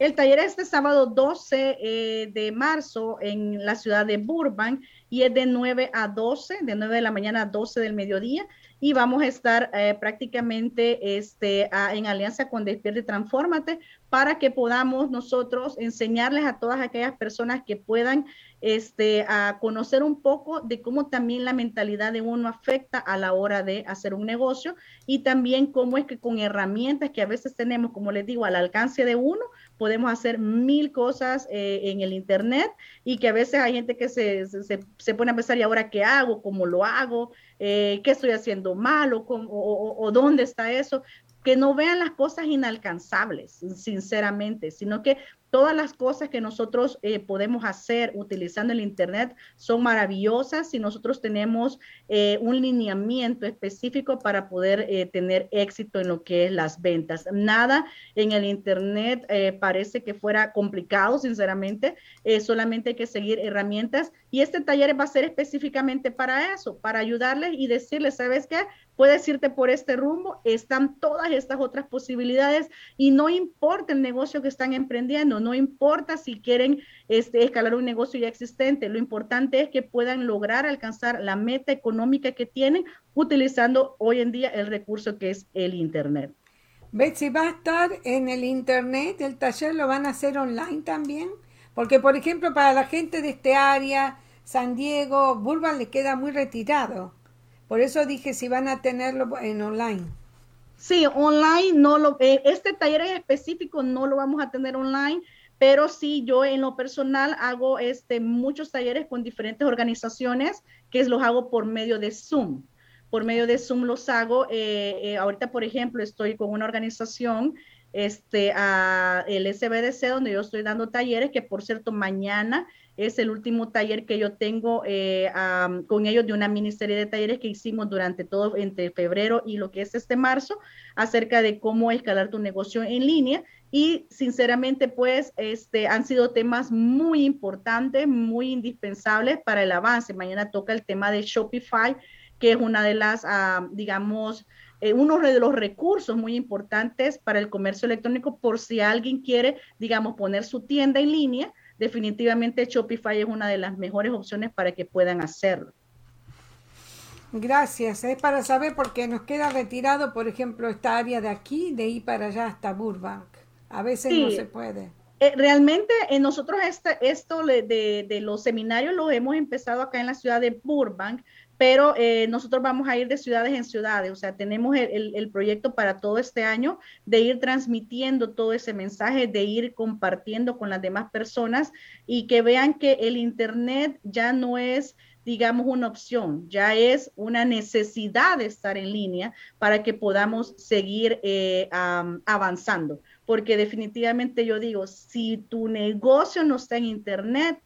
El taller es este sábado 12 eh, de marzo en la ciudad de Burbank y es de 9 a 12, de 9 de la mañana a 12 del mediodía. Y vamos a estar eh, prácticamente este, en alianza con Despierte y Transfórmate para que podamos nosotros enseñarles a todas aquellas personas que puedan este, a conocer un poco de cómo también la mentalidad de uno afecta a la hora de hacer un negocio y también cómo es que con herramientas que a veces tenemos, como les digo, al alcance de uno, podemos hacer mil cosas eh, en el Internet y que a veces hay gente que se, se, se pone a pensar, ¿y ahora qué hago? ¿Cómo lo hago? Eh, ¿Qué estoy haciendo mal? O, o, o, dónde está eso? Que no vean las cosas inalcanzables, sinceramente, sino que Todas las cosas que nosotros eh, podemos hacer utilizando el Internet son maravillosas si nosotros tenemos eh, un lineamiento específico para poder eh, tener éxito en lo que es las ventas. Nada en el Internet parece que fuera complicado, sinceramente. solamente hay que seguir herramientas y este taller va a ser específicamente para eso, para ayudarles y decirles, ¿sabes qué? Puedes irte por este rumbo, están todas estas otras posibilidades y no importa el negocio que están emprendiendo no importa si quieren este, escalar un negocio ya existente, lo importante es que puedan lograr alcanzar la meta económica que tienen utilizando hoy en día el recurso que es el Internet. Betsy, ¿va a estar en el Internet? ¿El taller lo van a hacer online también? Porque, por ejemplo, para la gente de este área, San Diego, Burbank le queda muy retirado. Por eso dije si van a tenerlo en online. Sí, online no lo, eh, este taller en específico no lo vamos a tener online, pero sí yo en lo personal hago este, muchos talleres con diferentes organizaciones que los hago por medio de Zoom. Por medio de Zoom los hago. Eh, eh, ahorita, por ejemplo, estoy con una organización, este, el SBDC, donde yo estoy dando talleres, que por cierto, mañana es el último taller que yo tengo eh, con ellos de una miniserie de talleres que hicimos durante todo, entre febrero y lo que es este marzo, acerca de cómo escalar tu negocio en línea. Y sinceramente, pues, este, han sido temas muy importantes, muy indispensables para el avance. Mañana toca el tema de Shopify, que es una de las, digamos, eh, uno de los recursos muy importantes para el comercio electrónico por si alguien quiere, digamos, poner su tienda en línea. Definitivamente Shopify es una de las mejores opciones para que puedan hacerlo. Gracias. Es para saber por qué nos queda retirado, por ejemplo, esta área de aquí, de ir para allá hasta Burbank. A veces no se puede. Eh, realmente eh, nosotros este, esto de, de, los seminarios lo hemos empezado acá en la ciudad de Burbank, pero eh, nosotros vamos a ir de ciudades en ciudades, o sea, tenemos el, el, proyecto para todo este año de ir transmitiendo todo ese mensaje, de ir compartiendo con las demás personas y que vean que el Internet ya no es digamos, una opción, ya es una necesidad de estar en línea para que podamos seguir eh, avanzando. Porque definitivamente yo digo, si tu negocio no está en Internet,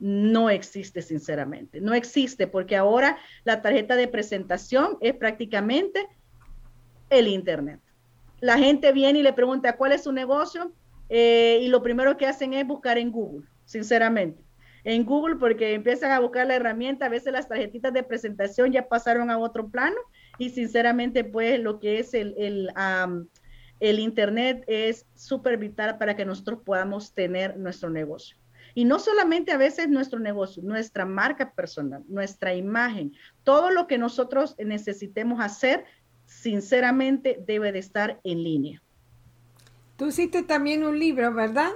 no existe sinceramente, no existe porque ahora la tarjeta de presentación es prácticamente el Internet. La gente viene y le pregunta cuál es su negocio eh, y lo primero que hacen es buscar en Google, sinceramente en Google porque empiezan a buscar la herramienta, a veces las tarjetitas de presentación ya pasaron a otro plano y sinceramente pues lo que es el, el, el Internet es súper vital para que nosotros podamos tener nuestro negocio. Y no solamente a veces nuestro negocio, nuestra marca personal, nuestra imagen, todo lo que nosotros necesitemos hacer, sinceramente debe de estar en línea. Tú hiciste también un libro, ¿verdad?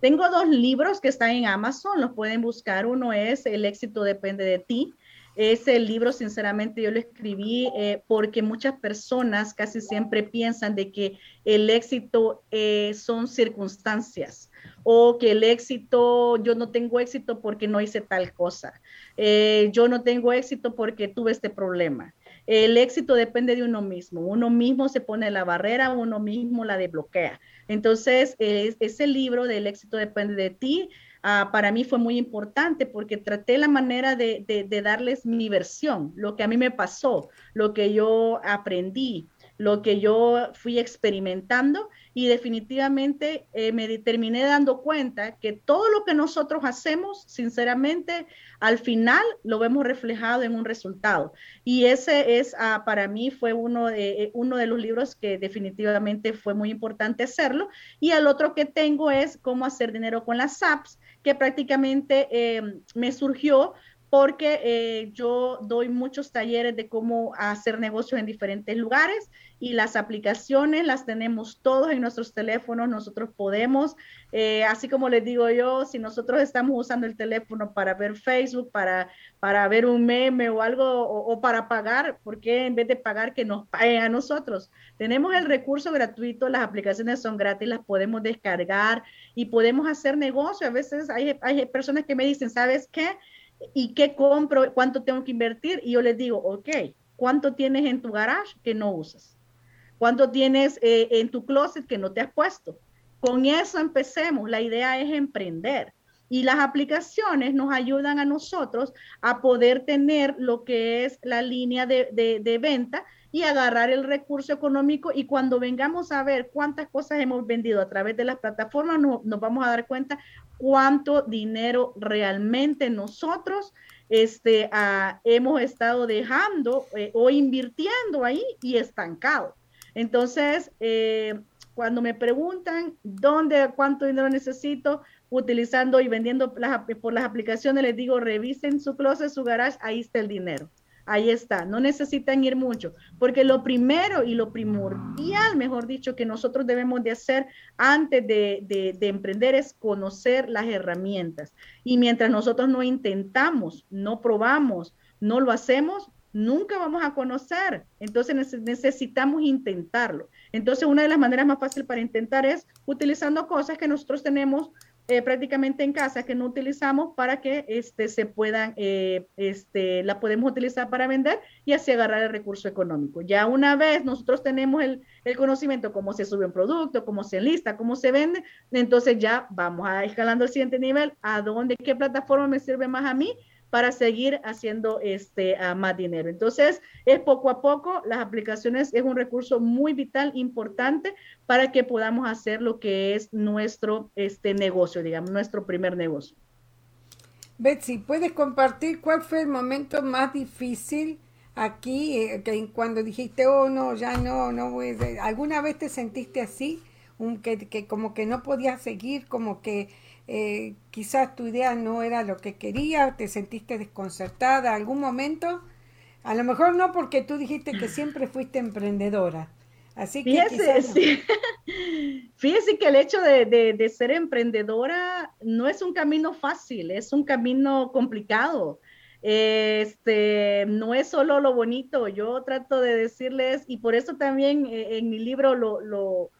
Tengo dos libros que están en Amazon, los pueden buscar. Uno es El éxito depende de ti. Ese libro, sinceramente, yo lo escribí eh, porque muchas personas casi siempre piensan de que el éxito eh, son circunstancias o que el éxito, yo no tengo éxito porque no hice tal cosa. Eh, yo no tengo éxito porque tuve este problema. El éxito depende de uno mismo. Uno mismo se pone la barrera, uno mismo la desbloquea. Entonces, ese libro del éxito depende de ti. Ah, para mí fue muy importante porque traté la manera de, de darles mi versión, lo que a mí me pasó, lo que yo aprendí, lo que yo fui experimentando y definitivamente eh, me terminé dando cuenta que todo lo que nosotros hacemos, sinceramente, al final lo vemos reflejado en un resultado. Y ese es, ah, para mí, fue uno de, eh, uno de los libros que definitivamente fue muy importante hacerlo. Y el otro que tengo es cómo hacer dinero con las apps, que prácticamente eh, me surgió porque eh, yo doy muchos talleres de cómo hacer negocios en diferentes lugares y las aplicaciones las tenemos todos en nuestros teléfonos. Nosotros podemos, eh, así como les digo yo, si nosotros estamos usando el teléfono para ver Facebook, para, para ver un meme o algo, o, para pagar, ¿por qué en vez de pagar que nos paguen a nosotros? Tenemos el recurso gratuito, las aplicaciones son gratis, las podemos descargar y podemos hacer negocio. A veces hay, hay personas que me dicen, ¿sabes qué? ¿Y qué compro? ¿Cuánto tengo que invertir? Y yo les digo, ok, ¿cuánto tienes en tu garage que no usas? ¿Cuánto tienes eh, en tu closet que no te has puesto? Con eso empecemos. La idea es emprender. Y las aplicaciones nos ayudan a nosotros a poder tener lo que es la línea de, de venta y agarrar el recurso económico y cuando vengamos a ver cuántas cosas hemos vendido a través de las plataformas, nos vamos a dar cuenta cuánto dinero realmente nosotros este, ah, hemos estado dejando eh, o invirtiendo ahí y estancado. Entonces, eh, cuando me preguntan dónde, cuánto dinero necesito utilizando y vendiendo por las aplicaciones, les digo, revisen su closet, su garage, ahí está el dinero. Ahí está, no necesitan ir mucho, porque lo primero y lo primordial, mejor dicho, que nosotros debemos de hacer antes de, emprender es conocer las herramientas. Y mientras nosotros no intentamos, no probamos, no lo hacemos, nunca vamos a conocer. Entonces necesitamos intentarlo. Entonces una de las maneras más fáciles para intentar es utilizando cosas que nosotros tenemos eh, prácticamente en casa que no utilizamos para que este, se puedan, eh, este, la podemos utilizar para vender y así agarrar el recurso económico. Ya una vez nosotros tenemos el, el conocimiento, cómo se sube un producto, cómo se lista, cómo se vende, entonces ya vamos a escalando el siguiente nivel, a dónde, qué plataforma me sirve más a mí para seguir haciendo este, más dinero. Entonces, es poco a poco, las aplicaciones es un recurso muy vital, importante para que podamos hacer lo que es nuestro este, negocio, digamos, nuestro primer negocio. Betsy, ¿puedes compartir cuál fue el momento más difícil aquí, eh, que cuando dijiste, oh no, ya no, no voy, ¿alguna vez te sentiste así? Un, que, que como que no podías seguir, como que eh, quizás tu idea no era lo que quería, te sentiste desconcertada, algún momento, a lo mejor no porque tú dijiste que siempre fuiste emprendedora. Así que fíjese, fíjese que el hecho de, de, ser emprendedora no es un camino fácil, es un camino complicado. Este, no es solo lo bonito, yo trato de decirles, y por eso también eh, en mi libro lo, lo,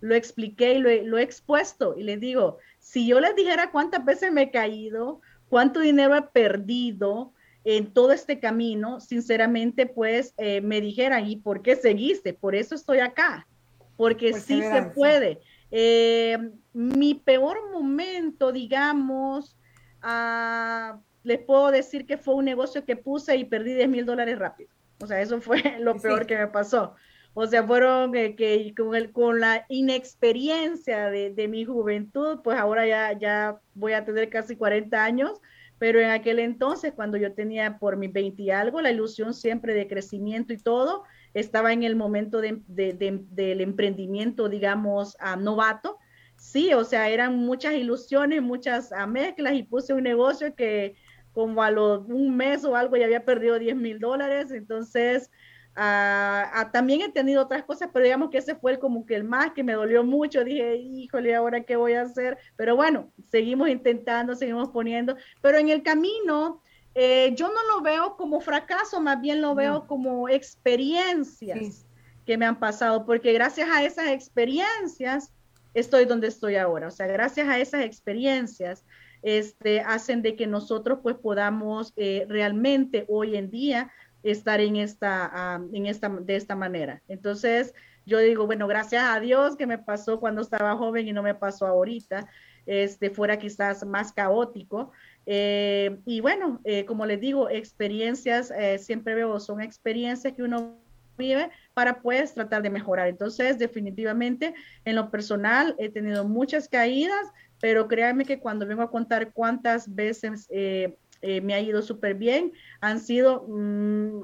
lo expliqué y lo, lo, he expuesto, y les digo, si yo les dijera cuántas veces me he caído, cuánto dinero he perdido en todo este camino, sinceramente, pues eh, me dijeran, ¿y por qué seguiste? Por eso estoy acá, porque sí se puede. Eh, mi peor momento, digamos, uh, les puedo decir que fue un negocio que puse y perdí 10 mil dólares rápido. O sea, eso fue lo peor que me pasó. O sea, fueron que, con, el, con la inexperiencia de, de, mi juventud, pues ahora ya, ya voy a tener casi 40 años, pero en aquel entonces, cuando yo tenía por mis 20 y algo, la ilusión siempre de crecimiento y todo, estaba en el momento de, de, del emprendimiento, digamos, a novato. Sí, o sea, eran muchas ilusiones, muchas mezclas y puse un negocio que como a los un mes o algo ya había perdido 10 mil dólares, entonces Ah, ah, también he tenido otras cosas, pero digamos que ese fue el, como que el más que me dolió mucho. Dije, híjole, ¿ahora qué voy a hacer? Pero bueno, seguimos intentando, seguimos poniendo. Pero en el camino, eh, yo no lo veo como fracaso, más bien lo veo como experiencias que me han pasado, porque gracias a esas experiencias estoy donde estoy ahora. O sea, gracias a esas experiencias este, hacen de que nosotros pues podamos eh, realmente hoy en día estar en esta, en esta, de esta manera. Entonces, yo digo, bueno, gracias a Dios que me pasó cuando estaba joven y no me pasó ahorita, este, fuera quizás más caótico. Eh, y bueno, eh, como les digo, experiencias, eh, siempre veo, son experiencias que uno vive para pues tratar de mejorar. Entonces, definitivamente, en lo personal, he tenido muchas caídas, pero créanme que cuando vengo a contar cuántas veces eh, me ha ido súper bien, han sido mm,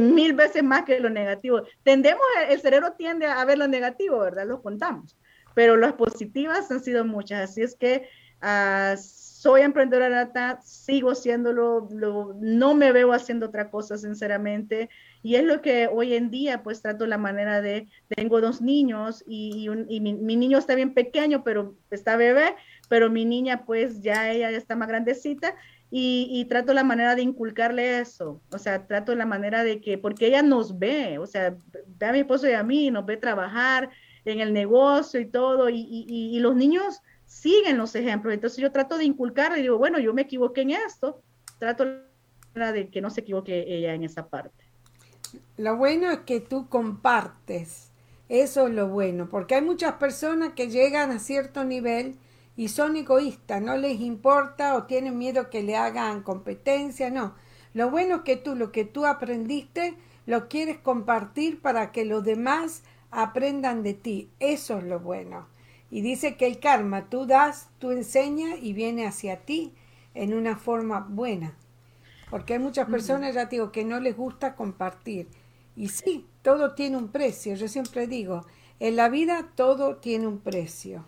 mil veces más que lo negativo. Tendemos, el cerebro tiende a ver lo negativo, ¿verdad? Lo contamos, pero las positivas han sido muchas, así es que uh, soy emprendedora data, sigo siéndolo, lo, no me veo haciendo otra cosa, sinceramente, y es lo que hoy en día, pues trato la manera de, tengo dos niños y, y, mi, mi, niño está bien pequeño, pero está bebé, pero mi niña, pues ya ella ya está más grandecita y, trato la manera de inculcarle eso, o sea, trato la manera de que, porque ella nos ve, o sea, ve a mi esposo y a mí, nos ve trabajar en el negocio y todo, y, y, los niños siguen los ejemplos, entonces yo trato de inculcarle y digo, bueno, yo me equivoqué en esto, trato de que no se equivoque ella en esa parte. Lo bueno es que tú compartes, eso es lo bueno, porque hay muchas personas que llegan a cierto nivel, y son egoístas, no les importa o tienen miedo que le hagan competencia, no. Lo bueno es que tú lo que tú aprendiste lo quieres compartir para que los demás aprendan de ti. Eso es lo bueno. Y dice que el karma, tú das, tú enseñas y viene hacia ti en una forma buena. Porque hay muchas personas, ya digo, que no les gusta compartir. Y sí, todo tiene un precio. Yo siempre digo, en la vida todo tiene un precio.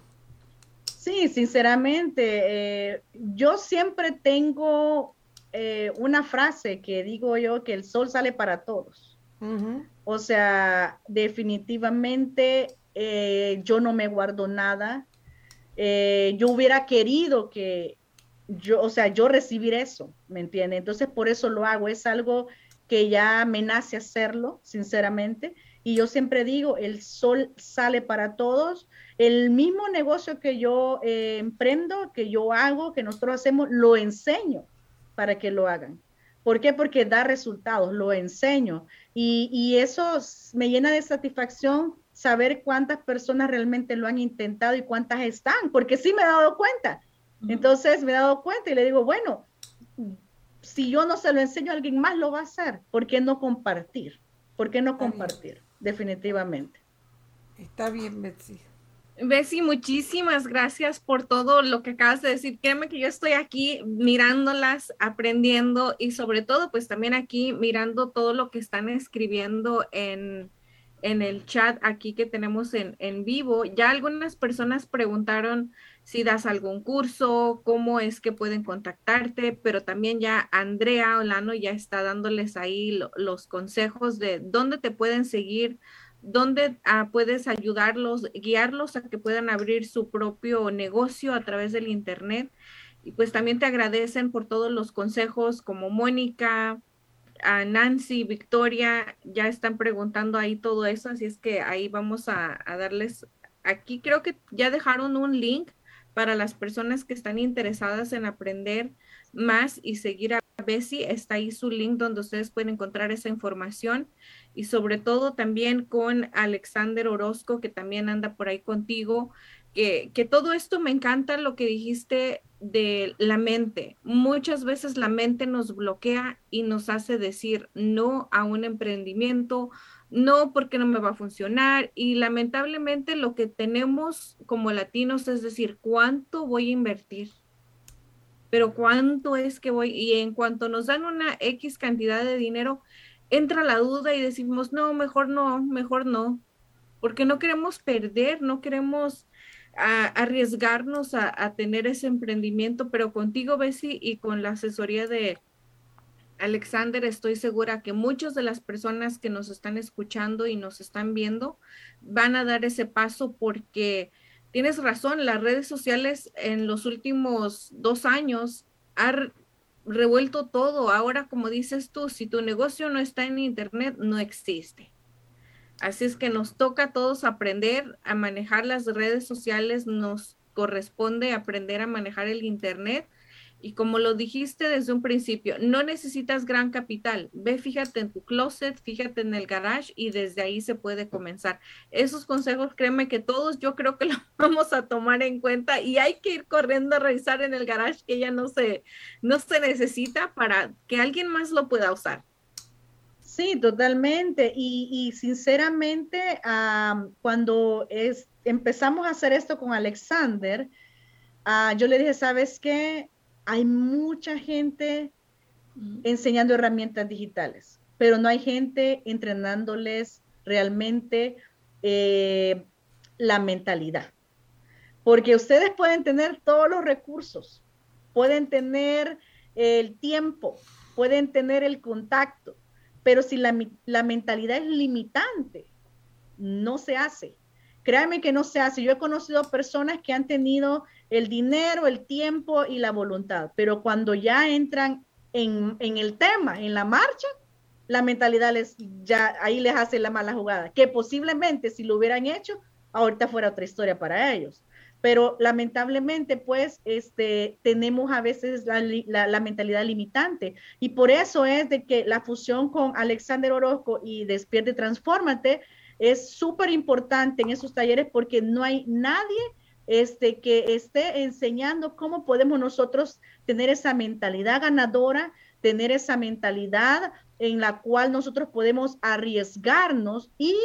Sí, sinceramente, eh, yo siempre tengo eh, una frase que digo yo que el sol sale para todos. O sea, definitivamente eh, yo no me guardo nada. yo hubiera querido que yo, o sea, yo recibir eso, ¿me entiende? Entonces por eso lo hago. Es algo que ya me nace hacerlo, sinceramente. Y yo siempre digo, el sol sale para todos el mismo negocio que yo eh, emprendo, que yo hago, que nosotros hacemos, lo enseño para que lo hagan. ¿Por qué? Porque da resultados, lo enseño. Y, eso me llena de satisfacción saber cuántas personas realmente lo han intentado y cuántas están, porque sí me he dado cuenta. Entonces me he dado cuenta y le digo, bueno, si yo no se lo enseño a alguien más, lo va a hacer. ¿Por qué no compartir? ¿Por qué no compartir? Definitivamente. Está bien, Betsy. Bessie, muchísimas gracias por todo lo que acabas de decir. Créeme que yo estoy aquí mirándolas, aprendiendo y sobre todo pues también aquí mirando todo lo que están escribiendo en, en el chat aquí que tenemos en, en vivo. Ya algunas personas preguntaron si das algún curso, cómo es que pueden contactarte, pero también ya Andrea Olano ya está dándoles ahí los consejos de dónde te pueden seguir, dónde ah, puedes ayudarlos, guiarlos a que puedan abrir su propio negocio a través del Internet. Y pues también te agradecen por todos los consejos como Mónica, a Nancy, Victoria, ya están preguntando ahí todo eso, así es que ahí vamos a darles, aquí creo que ya dejaron un link para las personas que están interesadas en aprender más y seguir a Bessie. Está ahí su link donde ustedes pueden encontrar esa información y sobre todo también con Alexander Orozco, que también anda por ahí contigo. Que, que todo esto me encanta lo que dijiste de la mente. Muchas veces la mente nos bloquea y nos hace decir no a un emprendimiento, no porque no me va a funcionar y lamentablemente lo que tenemos como latinos es decir, ¿cuánto voy a invertir? Pero ¿cuánto es que voy? Y en cuanto nos dan una X cantidad de dinero, entra la duda y decimos, no, mejor no, mejor no, porque no queremos perder, no queremos ah, arriesgarnos a, a, tener ese emprendimiento, pero contigo, Bessie, y con la asesoría de, Alexander, estoy segura que muchas de las personas que nos están escuchando y nos están viendo van a dar ese paso porque tienes razón, las redes sociales en los últimos dos años han revuelto todo. Ahora, como dices tú, si tu negocio no está en Internet, no existe. Así es que nos toca a todos aprender a manejar las redes sociales, nos corresponde aprender a manejar el Internet y como lo dijiste desde un principio, no necesitas gran capital. Ve, fíjate en tu closet, fíjate en el garage y desde ahí se puede comenzar. Esos consejos, créeme que todos yo creo que los vamos a tomar en cuenta y hay que ir corriendo a revisar en el garage que ya no se, no se necesita para que alguien más lo pueda usar. Sí, totalmente. Y, sinceramente, cuando es, empezamos a hacer esto con Alexander, ah, yo le dije, ¿sabes qué? Hay mucha gente enseñando herramientas digitales, pero no hay gente entrenándoles realmente eh, la mentalidad. Porque ustedes pueden tener todos los recursos, pueden tener el tiempo, pueden tener el contacto, pero si la, la mentalidad es limitante, no se hace. Créanme que no se hace. Yo he conocido personas que han tenido el dinero, el tiempo y la voluntad. Pero cuando ya entran en, el tema, en la marcha, la mentalidad les ya ahí les hace la mala jugada, que posiblemente si lo hubieran hecho, ahorita fuera otra historia para ellos. Pero lamentablemente, pues, este, tenemos a veces la, mentalidad limitante. Y por eso es de que la fusión con Alexander Orozco y Despierte Transfórmate es súper importante en esos talleres porque no hay nadie este, que esté enseñando cómo podemos nosotros tener esa mentalidad ganadora, tener esa mentalidad en la cual nosotros podemos arriesgarnos y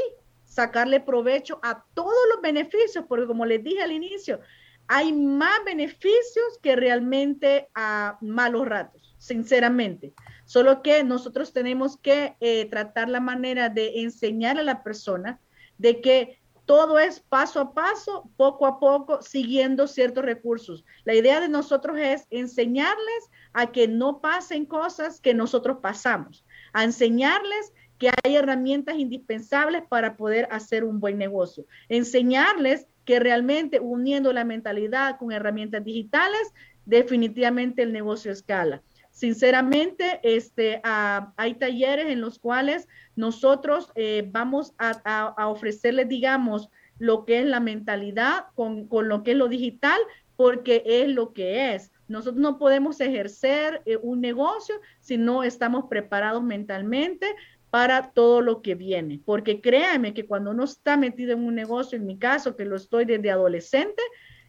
sacarle provecho a todos los beneficios, porque como les dije al inicio, hay más beneficios que realmente a malos ratos, sinceramente. Solo que nosotros tenemos que eh, tratar la manera de enseñar a la persona de que todo es paso a paso, poco a poco, siguiendo ciertos recursos. La idea de nosotros es enseñarles a que no pasen cosas que nosotros pasamos, a enseñarles que hay herramientas indispensables para poder hacer un buen negocio, enseñarles que realmente uniendo la mentalidad con herramientas digitales, definitivamente el negocio escala. Sinceramente, este, ah, hay talleres en los cuales nosotros eh, vamos a, ofrecerles, digamos, lo que es la mentalidad con, lo que es lo digital, porque es lo que es. Nosotros no podemos ejercer eh, un negocio si no estamos preparados mentalmente para todo lo que viene. Porque créanme que cuando uno está metido en un negocio, en mi caso, que lo estoy desde adolescente,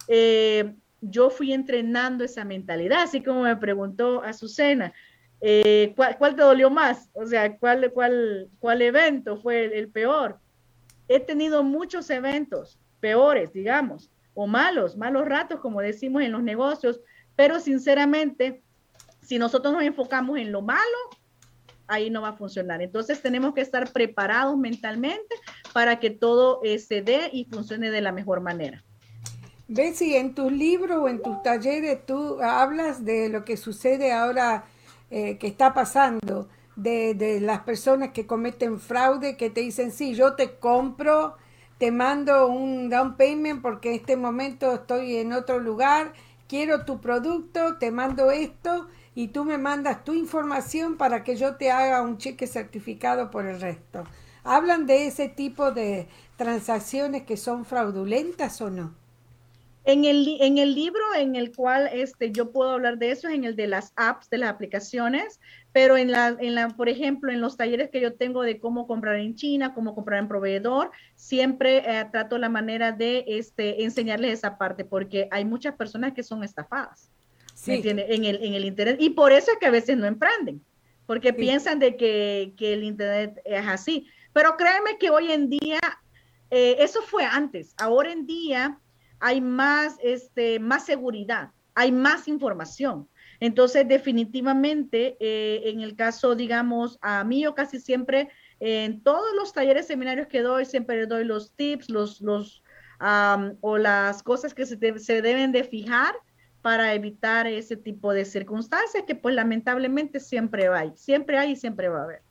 eh, yo fui entrenando esa mentalidad, así como me preguntó Azucena, eh, ¿cuál, te dolió más? O sea, ¿cuál, cuál, cuál evento fue el, peor? He tenido muchos eventos peores, digamos, o malos, malos ratos, como decimos en los negocios, pero sinceramente, si nosotros nos enfocamos en lo malo, ahí no va a funcionar. Entonces tenemos que estar preparados mentalmente para que todo eh, se dé y funcione de la mejor manera. Bessie, en tus libros o en tus talleres tú hablas de lo que sucede ahora eh, que está pasando, de, de, las personas que cometen fraude, que te dicen, sí, yo te compro, te mando un down payment porque en este momento estoy en otro lugar, quiero tu producto, te mando esto y tú me mandas tu información para que yo te haga un cheque certificado por el resto. ¿Hablan de ese tipo de transacciones que son fraudulentas o no? En el, en el libro en el cual este, yo puedo hablar de eso es en el de las apps, de las aplicaciones, pero en la, en la, por ejemplo, en los talleres que yo tengo de cómo comprar en China, cómo comprar en proveedor, siempre eh, trato la manera de este, enseñarles esa parte, porque hay muchas personas que son estafadas. En el, en el Internet. Y por eso es que a veces no emprenden, porque piensan de que, que, el Internet es así. Pero créeme que hoy en día, eh, eso fue antes, ahora en día hay más, este, más seguridad, hay más información. Entonces, definitivamente, eh, en el caso, digamos, a mí yo casi siempre, en todos los talleres, seminarios que doy, siempre doy los tips, los, los, o las cosas que se, se deben de fijar para evitar ese tipo de circunstancias que pues lamentablemente siempre hay, siempre hay y siempre va a haber.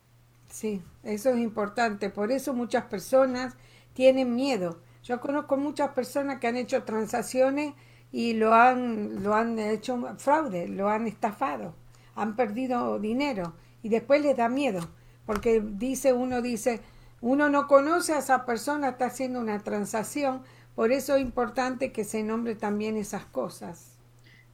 Sí, eso es importante, por eso muchas personas tienen miedo. Yo conozco muchas personas que han hecho transacciones y lo han, lo han hecho fraude, lo han estafado, han perdido dinero y después les da miedo, porque dice uno, dice, uno no conoce a esa persona, está haciendo una transacción, por eso es importante que se nombre también esas cosas.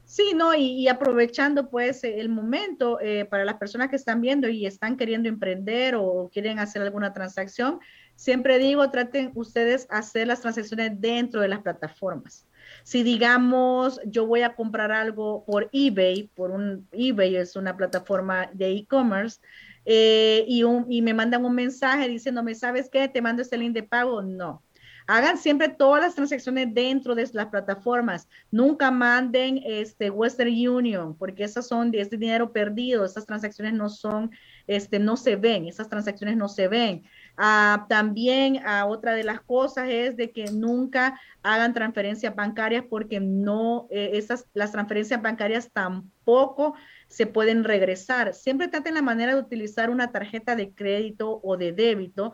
Sí, no, y, aprovechando pues el momento eh, para las personas que están viendo y están queriendo emprender o quieren hacer alguna transacción, siempre digo, traten ustedes hacer las transacciones dentro de las plataformas. Si digamos, yo voy a comprar algo por eBay, por un eBay es una plataforma de e-commerce, eh, y, me mandan un mensaje diciéndome, ¿sabes qué? Te mando este link de pago. No, Hagan siempre todas las transacciones dentro de las plataformas. Nunca manden este Western Union, porque esas son de este dinero perdido. Esas transacciones no son, este, no se ven. Esas transacciones no se ven. Ah, también ah, otra de las cosas es de que nunca hagan transferencias bancarias porque no, eh, esas, las transferencias bancarias tampoco se pueden regresar. Siempre traten la manera de utilizar una tarjeta de crédito o de débito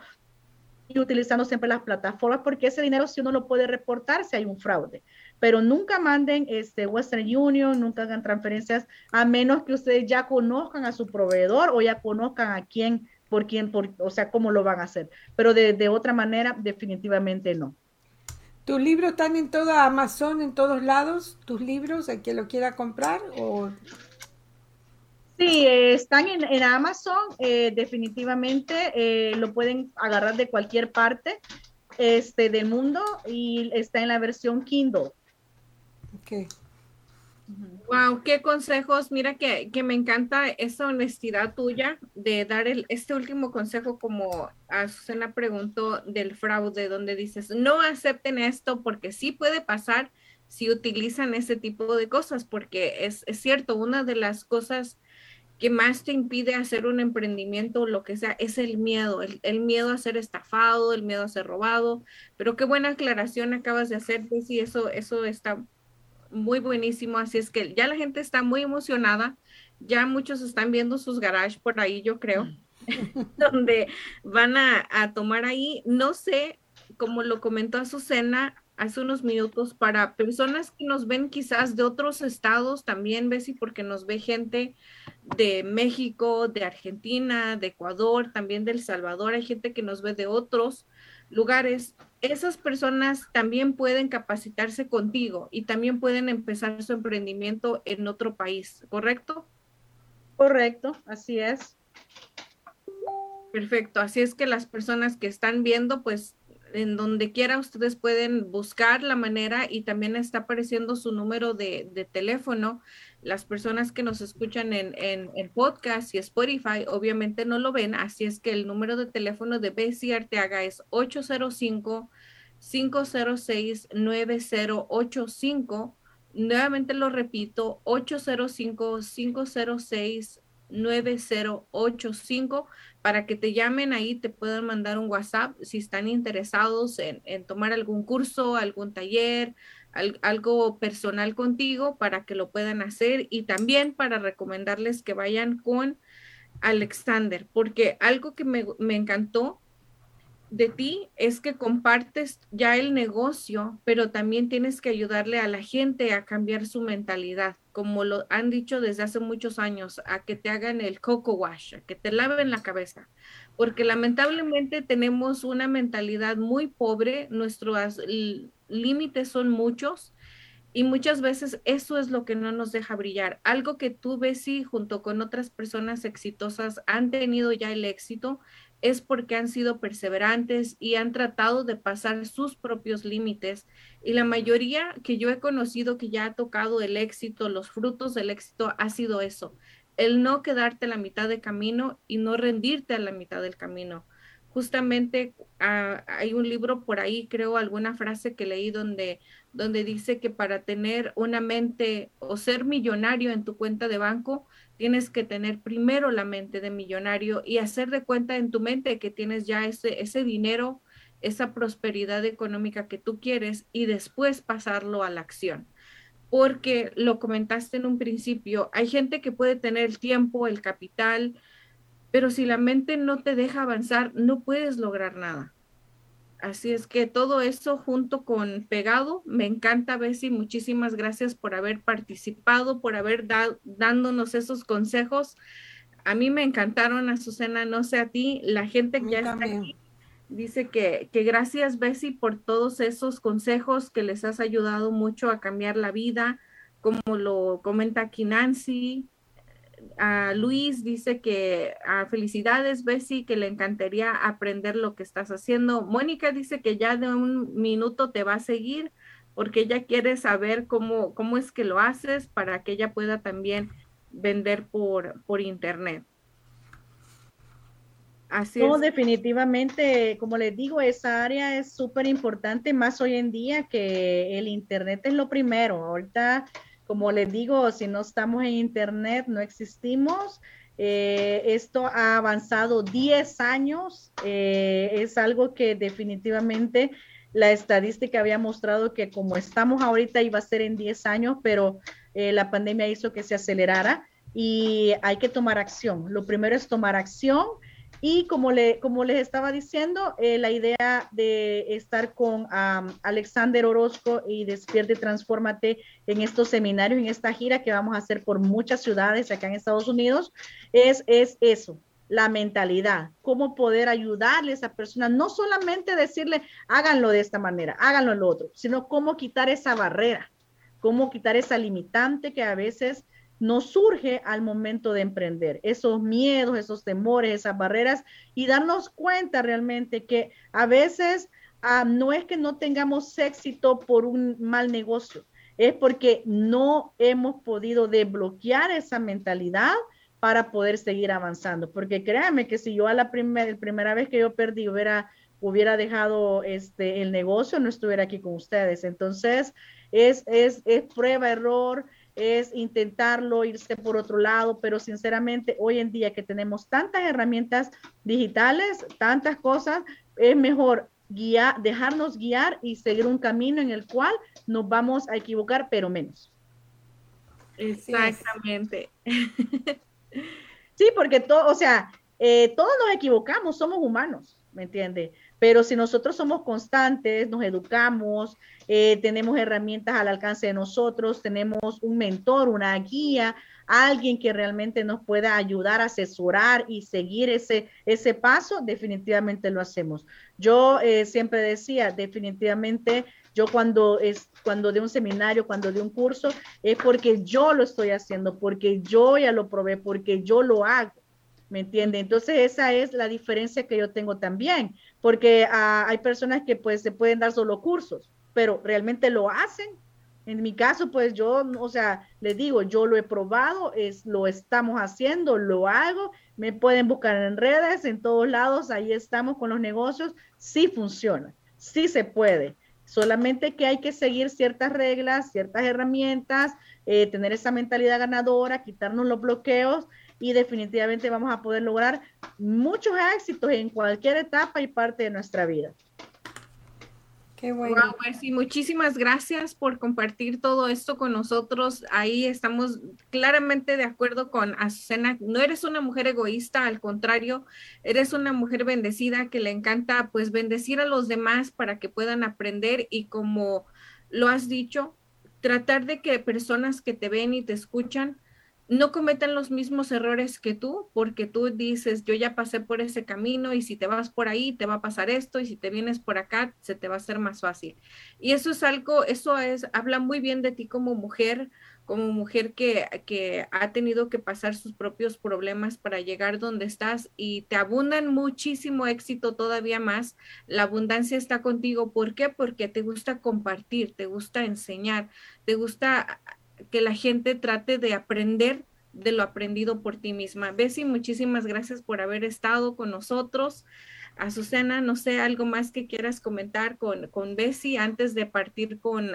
y utilizando siempre las plataformas porque ese dinero si uno lo puede reportar si hay un fraude. Pero nunca manden este Western Union, nunca hagan transferencias a menos que ustedes ya conozcan a su proveedor o ya conozcan a quién, por quién, por, o sea, cómo lo van a hacer. Pero de, de otra manera, definitivamente no. ¿Tus libros están en toda Amazon, en todos lados? ¿Tus libros, el que lo quiera comprar? O... Sí, están en, Amazon, eh, definitivamente eh, lo pueden agarrar de cualquier parte este, del mundo y está en la versión Kindle. Ok. Wow, qué consejos. Mira que, me encanta esa honestidad tuya de dar el, este último consejo como a Susana preguntó del fraude, donde dices, no acepten esto porque sí puede pasar si utilizan ese tipo de cosas, porque es, es cierto, una de las cosas que más te impide hacer un emprendimiento o lo que sea es el miedo, el, miedo a ser estafado, el miedo a ser robado. Pero qué buena aclaración acabas de hacer, y eso, eso está muy buenísimo. Así es que ya la gente está muy emocionada, ya muchos están viendo sus garages por ahí, yo creo, donde van a, a tomar ahí, no sé, como lo comentó Azucena, hace unos minutos para personas que nos ven quizás de otros estados también, Bessie, porque nos ve gente de México, de Argentina, de Ecuador, también de El Salvador, hay gente que nos ve de otros lugares. Esas personas también pueden capacitarse contigo y también pueden empezar su emprendimiento en otro país, ¿correcto? Correcto, así es. Perfecto, así es que las personas que están viendo, pues en donde quiera ustedes pueden buscar la manera y también está apareciendo su número de, teléfono. Las personas que nos escuchan en, en, podcast y Spotify obviamente no lo ven, así es que el número de teléfono de Bessie Arteaga es 805 506-9085. Nuevamente lo repito, 805-506-9085 para que te llamen ahí, te puedan mandar un WhatsApp si están interesados en, tomar algún curso, algún taller, algo personal contigo para que lo puedan hacer y también para recomendarles que vayan con Alexander, porque algo que me, me encantó de ti es que compartes ya el negocio, pero también tienes que ayudarle a la gente a cambiar su mentalidad, como lo han dicho desde hace muchos años, a que te hagan el coco wash, a que te laven la cabeza, porque lamentablemente tenemos una mentalidad muy pobre, nuestros límites son muchos y muchas veces eso es lo que no nos deja brillar. Algo que tú, Bessie, junto con otras personas exitosas, han tenido ya el éxito, es porque han sido perseverantes y han tratado de pasar sus propios límites. Y la mayoría que yo he conocido que ya ha tocado el éxito, los frutos del éxito, ha sido eso, el no quedarte a la mitad de camino y no rendirte a la mitad del camino. Justamente ah, hay un libro por ahí, creo, alguna frase que leí donde, donde dice que para tener una mente o ser millonario en tu cuenta de banco, tienes que tener primero la mente de millonario y hacer de cuenta en tu mente que tienes ya ese, ese dinero, esa prosperidad económica que tú quieres y después pasarlo a la acción. Porque lo comentaste en un principio, hay gente que puede tener el tiempo, el capital, pero si la mente no te deja avanzar, no puedes lograr nada. Así es que todo eso junto con pegado, me encanta, Bessie. Muchísimas gracias por haber participado, por haber dado dándonos esos consejos. A mí me encantaron, Azucena, no sé a ti, la gente que ya está aquí dice que, que gracias, Bessie, por todos esos consejos que les has ayudado mucho a cambiar la vida, como lo comenta aquí Nancy, a Luis dice que a felicidades, Bessie, que le encantaría aprender lo que estás haciendo. Mónica dice que ya de un minuto te va a seguir porque ella quiere saber cómo, cómo es que lo haces para que ella pueda también vender por, por internet. Así no, definitivamente, como les digo, esa área es súper importante, más hoy en día que el internet es lo primero. Ahorita como les digo, si no estamos en Internet, no existimos. Eh, esto ha avanzado 10 años. Eh, es algo que definitivamente la estadística había mostrado que como estamos ahorita iba a ser en 10 años, pero eh, la pandemia hizo que se acelerara y hay que tomar acción. Lo primero es tomar acción y como, le, como les estaba diciendo, eh, la idea de estar con Alexander Orozco y Despierte Transfórmate en estos seminarios, en esta gira que vamos a hacer por muchas ciudades acá en Estados Unidos, es, es eso, la mentalidad, cómo poder ayudarle a esa persona, no solamente decirle, háganlo de esta manera, háganlo lo otro, sino cómo quitar esa barrera, cómo quitar esa limitante que a veces nos surge al momento de emprender, esos miedos, esos temores, esas barreras y darnos cuenta realmente que a veces ah, no es que no tengamos éxito por un mal negocio, es porque no hemos podido desbloquear esa mentalidad para poder seguir avanzando. Porque créanme que si yo a la primera vez que yo perdí hubiera, hubiera dejado este, el negocio, no estuviera aquí con ustedes. Entonces, es, es, es prueba, error, es intentarlo, irse por otro lado, pero sinceramente hoy en día que tenemos tantas herramientas digitales, tantas cosas, es mejor guiar, dejarnos guiar y seguir un camino en el cual nos vamos a equivocar, pero menos. Exactamente. Sí, porque todo, o sea, eh, todos nos equivocamos, somos humanos, ¿me entiende? Pero si nosotros somos constantes, nos educamos, eh, tenemos herramientas al alcance de nosotros, tenemos un mentor, una guía, alguien que realmente nos pueda ayudar, asesorar y seguir ese, ese paso, definitivamente lo hacemos. Yo eh, siempre decía, definitivamente, yo cuando es cuando de un seminario, cuando de un curso, es porque yo lo estoy haciendo, porque yo ya lo probé, porque yo lo hago. ¿Me entiende? Entonces esa es la diferencia que yo tengo también, porque ah, hay personas que pues se pueden dar solo cursos, pero realmente lo hacen. En mi caso, pues yo, o sea, les digo, yo lo he probado, es, lo estamos haciendo, lo hago, me pueden buscar en redes, en todos lados, ahí estamos con los negocios, sí funciona. sí se puede. Solamente que hay que seguir ciertas reglas, ciertas herramientas, eh, tener esa mentalidad ganadora, quitarnos los bloqueos y definitivamente vamos a poder lograr muchos éxitos en cualquier etapa y parte de nuestra vida. Qué bueno. Pues muchísimas gracias por compartir todo esto con nosotros. Ahí estamos claramente de acuerdo con Azucena. No eres una mujer egoísta, al contrario, eres una mujer bendecida que le encanta pues bendecir a los demás para que puedan aprender y como lo has dicho, tratar de que personas que te ven y te escuchan no cometan los mismos errores que tú, porque tú dices, yo ya pasé por ese camino y si te vas por ahí te va a pasar esto y si te vienes por acá se te va a hacer más fácil. Y eso es algo, eso es, habla muy bien de ti como mujer, como mujer que, que ha tenido que pasar sus propios problemas para llegar donde estás y te abundan muchísimo éxito todavía más. La abundancia está contigo. ¿Por qué? Porque te gusta compartir, te gusta enseñar, te gusta que la gente trate de aprender de lo aprendido por ti misma. Bessie, muchísimas gracias por haber estado con nosotros. Azucena, no sé, algo más que quieras comentar con, con Bessie antes de partir con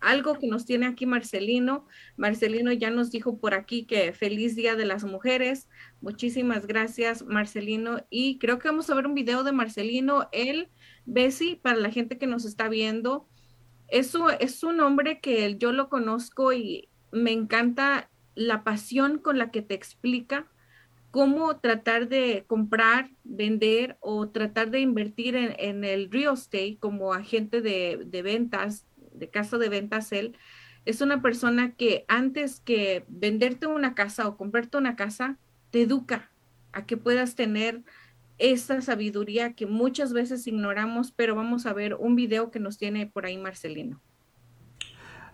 algo que nos tiene aquí Marcelino. Marcelino ya nos dijo por aquí que feliz Día de las Mujeres. Muchísimas gracias, Marcelino. Y creo que vamos a ver un video de Marcelino, él, Bessie, para la gente que nos está viendo. Eso es un hombre que yo lo conozco y me encanta la pasión con la que te explica cómo tratar de comprar, vender o tratar de invertir en, el real estate como agente de, de, ventas, de casa de ventas, él. Es una persona que antes que venderte una casa o comprarte una casa, te educa a que puedas tener esta sabiduría que muchas veces ignoramos, pero vamos a ver un video que nos tiene por ahí Marcelino.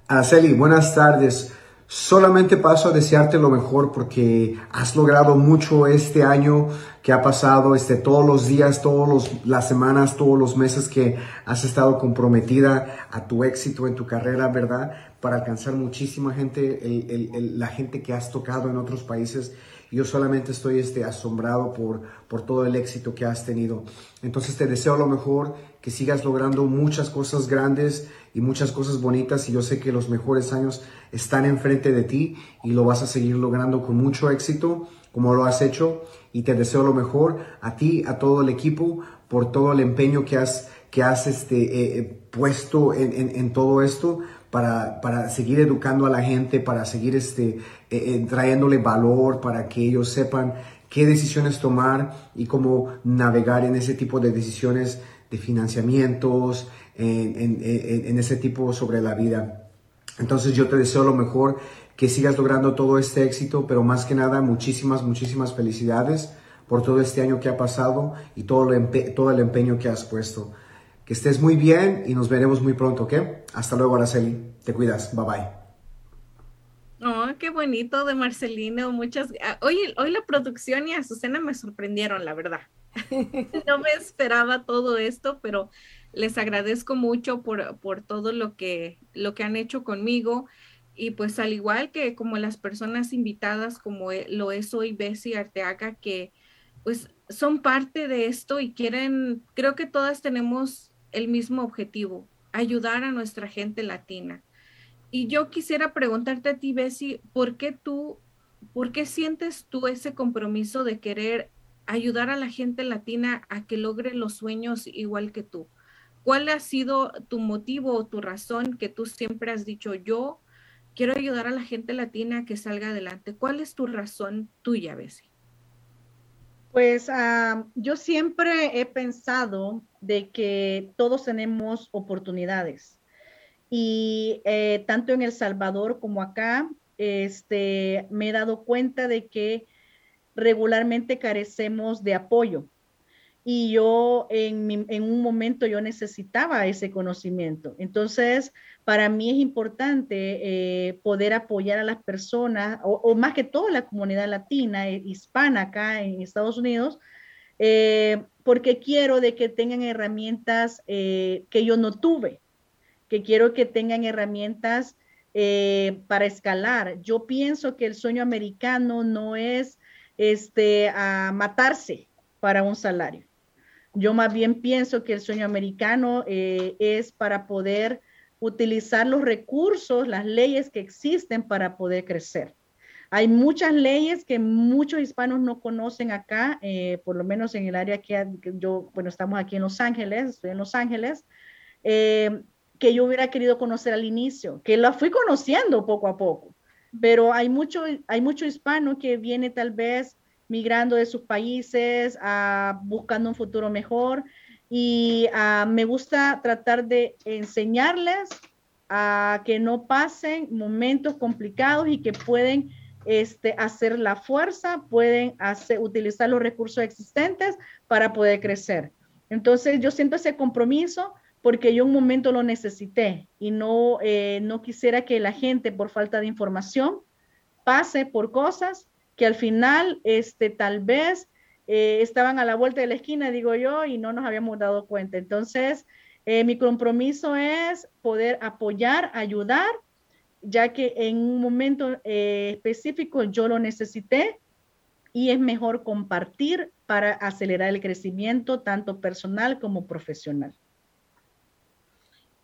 Araceli, buenas tardes. Solamente paso a desearte lo mejor porque has logrado mucho este año que ha pasado, este, todos los días, todas las semanas, todos los meses que has estado comprometida a tu éxito en tu carrera, ¿verdad? Para alcanzar muchísima gente, la gente que has tocado en otros países yo solamente estoy este, asombrado por, por todo el éxito que has tenido. Entonces te deseo lo mejor, que sigas logrando muchas cosas grandes y muchas cosas bonitas y yo sé que los mejores años están enfrente de ti y lo vas a seguir logrando con mucho éxito como lo has hecho y te deseo lo mejor a ti, a todo el equipo por todo el empeño que has, que has este, eh, eh, puesto en, en, en todo esto para, para seguir educando a la gente, para seguir este, eh, eh, trayéndole valor, para que ellos sepan qué decisiones tomar y cómo navegar en ese tipo de decisiones de financiamientos, en, ese tipo sobre la vida. Entonces yo te deseo lo mejor, que sigas logrando todo este éxito, pero más que nada muchísimas, muchísimas felicidades por todo este año que ha pasado y todo el, todo el empeño que has puesto. Que estés muy bien y nos veremos muy pronto, ¿ok? Hasta luego, Araceli. Te cuidas. Bye bye. Oh, qué bonito de Marcelino. Muchas. Ah, hoy, hoy la producción y Azucena me sorprendieron, la verdad. no me esperaba todo esto, pero les agradezco mucho por, por todo lo que, lo que han hecho conmigo. Y pues al igual que como las personas invitadas, como e, lo es hoy Bessie Arteaga, que pues son parte de esto y quieren, creo que todas tenemos el mismo objetivo, ayudar a nuestra gente latina. Y yo quisiera preguntarte a ti, Bessie, ¿por qué tú, por qué sientes tú ese compromiso de querer ayudar a la gente latina a que logre los sueños igual que tú? ¿Cuál ha sido tu motivo o tu razón que tú siempre has dicho, yo quiero ayudar a la gente latina a que salga adelante? ¿Cuál es tu razón tuya, Bessie? Pues ah, yo siempre he pensado de que todos tenemos oportunidades. Y eh, tanto en El Salvador como acá, este, me he dado cuenta de que regularmente carecemos de apoyo y yo en, un momento yo necesitaba ese conocimiento. Entonces, para mí es importante eh, poder apoyar a las personas, o, más que toda la comunidad latina, eh, hispana acá en Estados Unidos, eh, porque quiero de que tengan herramientas que yo no tuve, que quiero que tengan herramientas para escalar. Yo pienso que el sueño americano no es este, a matarse para un salario Yo más bien pienso que el sueño americano eh, es para poder utilizar los recursos, las leyes que existen para poder crecer. Hay muchas leyes que muchos hispanos no conocen acá, eh, por lo menos en el área que, yo, bueno, estamos aquí en Los Ángeles, estoy en Los Ángeles, eh, que yo hubiera querido conocer al inicio, que la fui conociendo poco a poco, pero hay mucho, hay mucho hispano que viene tal vez migrando de sus países, a, buscando un futuro mejor y ah, me gusta tratar de enseñarles a que no pasen momentos complicados y que pueden este, hacer la fuerza, pueden hacer, utilizar los recursos existentes para poder crecer. Entonces yo siento ese compromiso porque yo un momento lo necesité y no, eh, no quisiera que la gente por falta de información pase por cosas que al final este, tal vez eh, estaban a la vuelta de la esquina, digo yo, y no nos habíamos dado cuenta. Entonces, eh, mi compromiso es poder apoyar, ayudar, ya que en un momento eh, específico yo lo necesité y es mejor compartir para acelerar el crecimiento tanto personal como profesional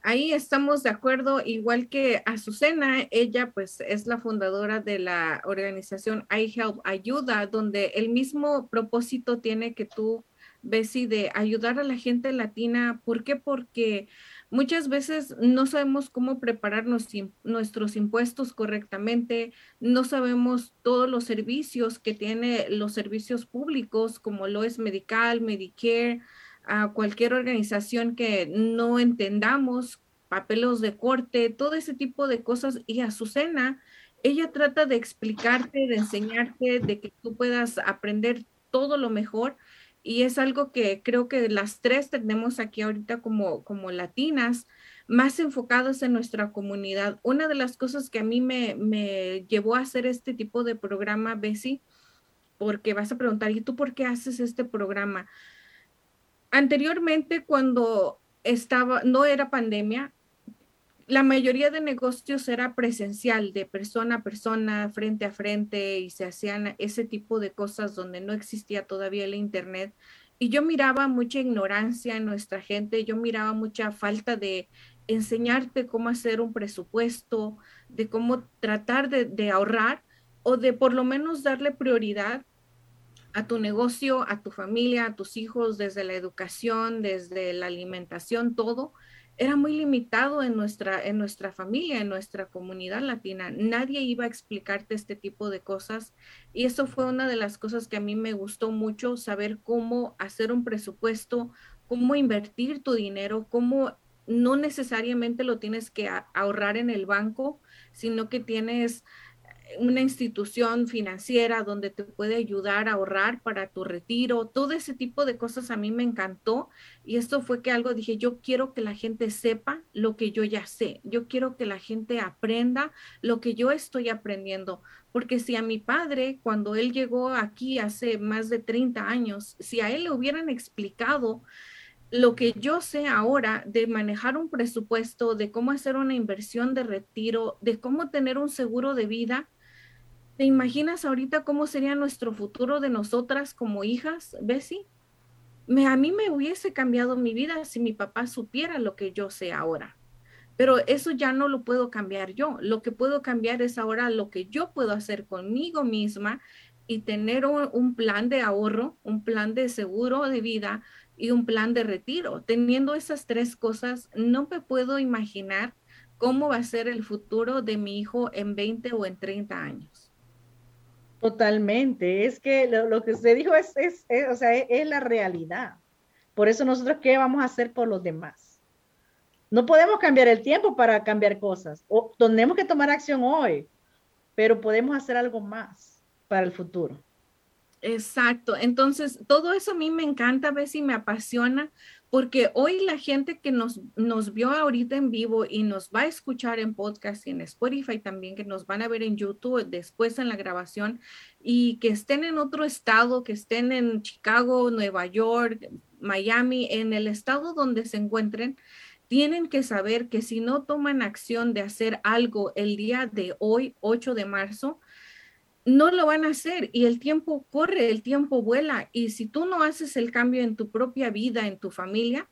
ahí estamos de acuerdo, igual que Azucena, ella pues es la fundadora de la organización iHelp Ayuda, donde el mismo propósito tiene que tú, Bessie, de ayudar a la gente latina. ¿Por qué? Porque muchas veces no sabemos cómo prepararnos nuestros impuestos correctamente, no sabemos todos los servicios que tiene los servicios públicos, como lo es Medical, Medicare, a cualquier organización que no entendamos, papelos de corte, todo ese tipo de cosas. Y Azucena, ella trata de explicarte, de enseñarte, de que tú puedas aprender todo lo mejor. Y es algo que creo que las tres tenemos aquí ahorita como, como latinas, más enfocadas en nuestra comunidad. Una de las cosas que a mí me, me llevó a hacer este tipo de programa, Bessie, porque vas a preguntar, ¿y tú por qué haces este programa? Anteriormente cuando estaba, no era pandemia, la mayoría de negocios era presencial, de persona a persona, frente a frente, y se hacían ese tipo de cosas donde no existía todavía el Internet. Y yo miraba mucha ignorancia en nuestra gente, yo miraba mucha falta de enseñarte cómo hacer un presupuesto, de cómo tratar de, de ahorrar o de por lo menos darle prioridad a tu negocio, a tu familia, a tus hijos, desde la educación, desde la alimentación, todo, era muy limitado en nuestra, en nuestra familia, en nuestra comunidad latina. Nadie iba a explicarte este tipo de cosas y eso fue una de las cosas que a mí me gustó mucho, saber cómo hacer un presupuesto, cómo invertir tu dinero, cómo no necesariamente lo tienes que ahorrar en el banco, sino que tienes una institución financiera donde te puede ayudar a ahorrar para tu retiro, todo ese tipo de cosas a mí me encantó y esto fue que algo dije, yo quiero que la gente sepa lo que yo ya sé, yo quiero que la gente aprenda lo que yo estoy aprendiendo, porque si a mi padre, cuando él llegó aquí hace más de 30 años, si a él le hubieran explicado lo que yo sé ahora de manejar un presupuesto, de cómo hacer una inversión de retiro, de cómo tener un seguro de vida, ¿Te imaginas ahorita cómo sería nuestro futuro de nosotras como hijas, Bessie? Me, a mí me hubiese cambiado mi vida si mi papá supiera lo que yo sé ahora. Pero eso ya no lo puedo cambiar yo. Lo que puedo cambiar es ahora lo que yo puedo hacer conmigo misma y tener un, un plan de ahorro, un plan de seguro de vida y un plan de retiro. Teniendo esas tres cosas, no me puedo imaginar cómo va a ser el futuro de mi hijo en 20 o en 30 años. Totalmente, es que lo, que usted dijo es, es, o sea, es, la realidad. Por eso nosotros, ¿qué vamos a hacer por los demás? No podemos cambiar el tiempo para cambiar cosas. O, tenemos que tomar acción hoy, pero podemos hacer algo más para el futuro. Exacto. Entonces, todo eso a mí me encanta, a ver si me apasiona, porque hoy la gente que nos, nos vio ahorita en vivo y nos va a escuchar en podcast y en Spotify también, que nos van a ver en YouTube después en la grabación y que estén en otro estado, que estén en Chicago, Nueva York, Miami, en el estado donde se encuentren, tienen que saber que si no toman acción de hacer algo el día de hoy, 8 de marzo, no lo van a hacer y el tiempo corre, el tiempo vuela y si tú no haces el cambio en tu propia vida, en tu familia,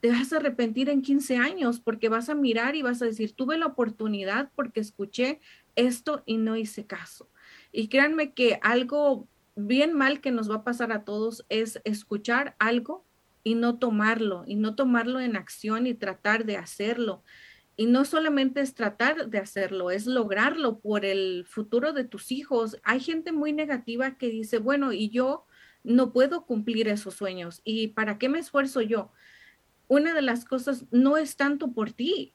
te vas a arrepentir en 15 años porque vas a mirar y vas a decir, tuve la oportunidad porque escuché esto y no hice caso. Y créanme que algo bien mal que nos va a pasar a todos es escuchar algo y no tomarlo, y no tomarlo en acción y tratar de hacerlo. Y no solamente es tratar de hacerlo, es lograrlo por el futuro de tus hijos. Hay gente muy negativa que dice, bueno, y yo no puedo cumplir esos sueños. ¿Y para qué me esfuerzo yo? Una de las cosas no es tanto por ti,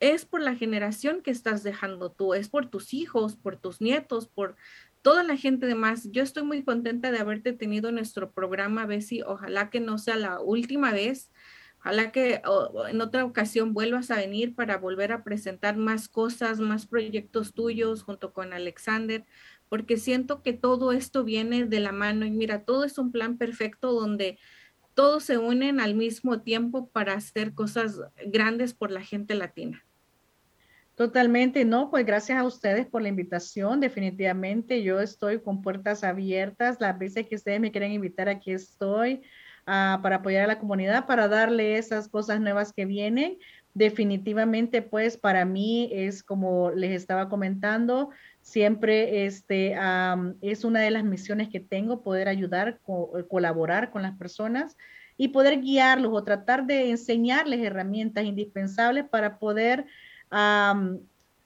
es por la generación que estás dejando tú, es por tus hijos, por tus nietos, por toda la gente de más. Yo estoy muy contenta de haberte tenido en nuestro programa, Bessie. Ojalá que no sea la última vez. Ojalá que en otra ocasión vuelvas a venir para volver a presentar más cosas, más proyectos tuyos junto con Alexander, porque siento que todo esto viene de la mano y mira, todo es un plan perfecto donde todos se unen al mismo tiempo para hacer cosas grandes por la gente latina. Totalmente, no, pues gracias a ustedes por la invitación. Definitivamente yo estoy con puertas abiertas. Las veces que ustedes me quieren invitar, aquí estoy para apoyar a la comunidad, para darle esas cosas nuevas que vienen. Definitivamente, pues para mí es como les estaba comentando, siempre este, es una de las misiones que tengo, poder ayudar, colaborar con las personas y poder guiarlos o tratar de enseñarles herramientas indispensables para poder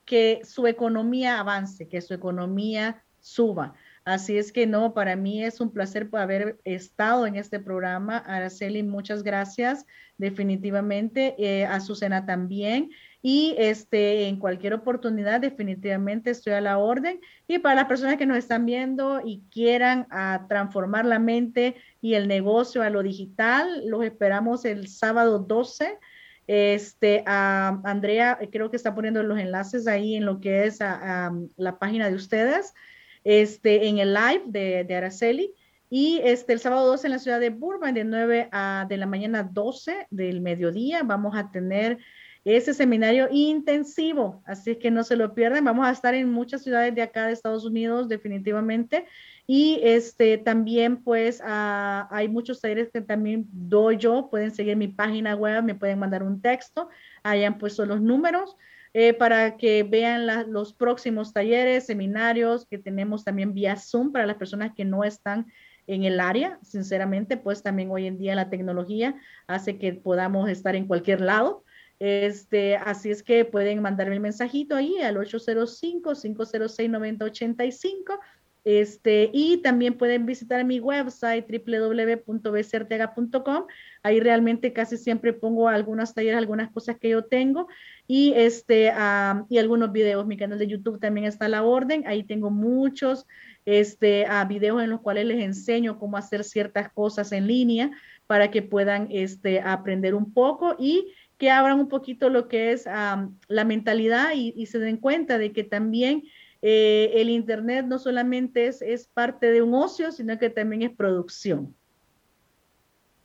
que su economía avance, que su economía suba. Así es que no, para mí es un placer haber estado en este programa. Araceli, muchas gracias, definitivamente. Eh, a Susana también. Y este, en cualquier oportunidad, definitivamente estoy a la orden. Y para las personas que nos están viendo y quieran ah, transformar la mente y el negocio a lo digital, los esperamos el sábado 12. Este, a Andrea, creo que está poniendo los enlaces ahí en lo que es la página de ustedes este, en el live de, Araceli. Y este, el sábado 12 en la ciudad de Burbank, de 9 a, de la mañana 12 del mediodía, vamos a tener ese seminario intensivo, así que no se lo pierdan. Vamos a estar en muchas ciudades de acá de Estados Unidos, definitivamente. Y este, también, pues, ah, hay muchos talleres que también doy yo. Pueden seguir mi página web, me pueden mandar un texto. Hayan puesto los números. Eh, para que vean los próximos talleres, seminarios que tenemos también vía Zoom para las personas que no están en el área. Sinceramente, pues también hoy en día la tecnología hace que podamos estar en cualquier lado. Este, así es que pueden mandarme el mensajito ahí al 805-506-9085 este, y también pueden visitar mi website www.bcertega.com. Ahí realmente casi siempre pongo algunas talleres, algunas cosas que yo tengo y, este, y algunos videos. Mi canal de YouTube también está a la orden. Ahí tengo muchos este, videos en los cuales les enseño cómo hacer ciertas cosas en línea para que puedan este, aprender un poco y que abran un poquito lo que es la mentalidad y se den cuenta de que también eh, el Internet no solamente es, es parte de un ocio, sino que también es producción.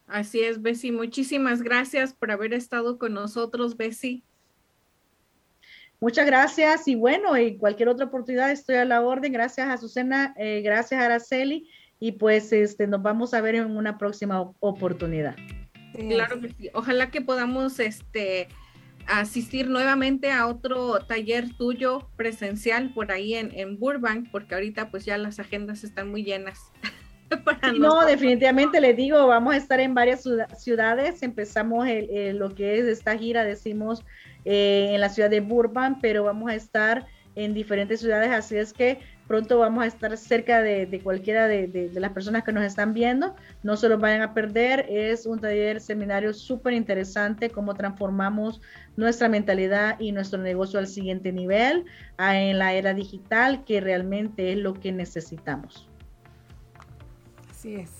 Así es, Bessie. Muchísimas gracias por haber estado con nosotros, Bessie. Muchas gracias y bueno, en cualquier otra oportunidad estoy a la orden. Gracias a Susana, eh, gracias a Araceli y pues este, nos vamos a ver en una próxima oportunidad. Claro que sí. Ojalá que podamos este, asistir nuevamente a otro taller tuyo presencial por ahí en, en Burbank, porque ahorita pues ya las agendas están muy llenas. no, definitivamente les digo, vamos a estar en varias ciudades. Empezamos lo que es esta gira, decimos, eh, en la ciudad de Burbank, pero vamos a estar en diferentes ciudades, así es que pronto vamos a estar cerca de, cualquiera de, las personas que nos están viendo. No se los vayan a perder. Es un taller seminario súper interesante, cómo transformamos nuestra mentalidad y nuestro negocio al siguiente nivel en la era digital, que realmente es lo que necesitamos. Así es.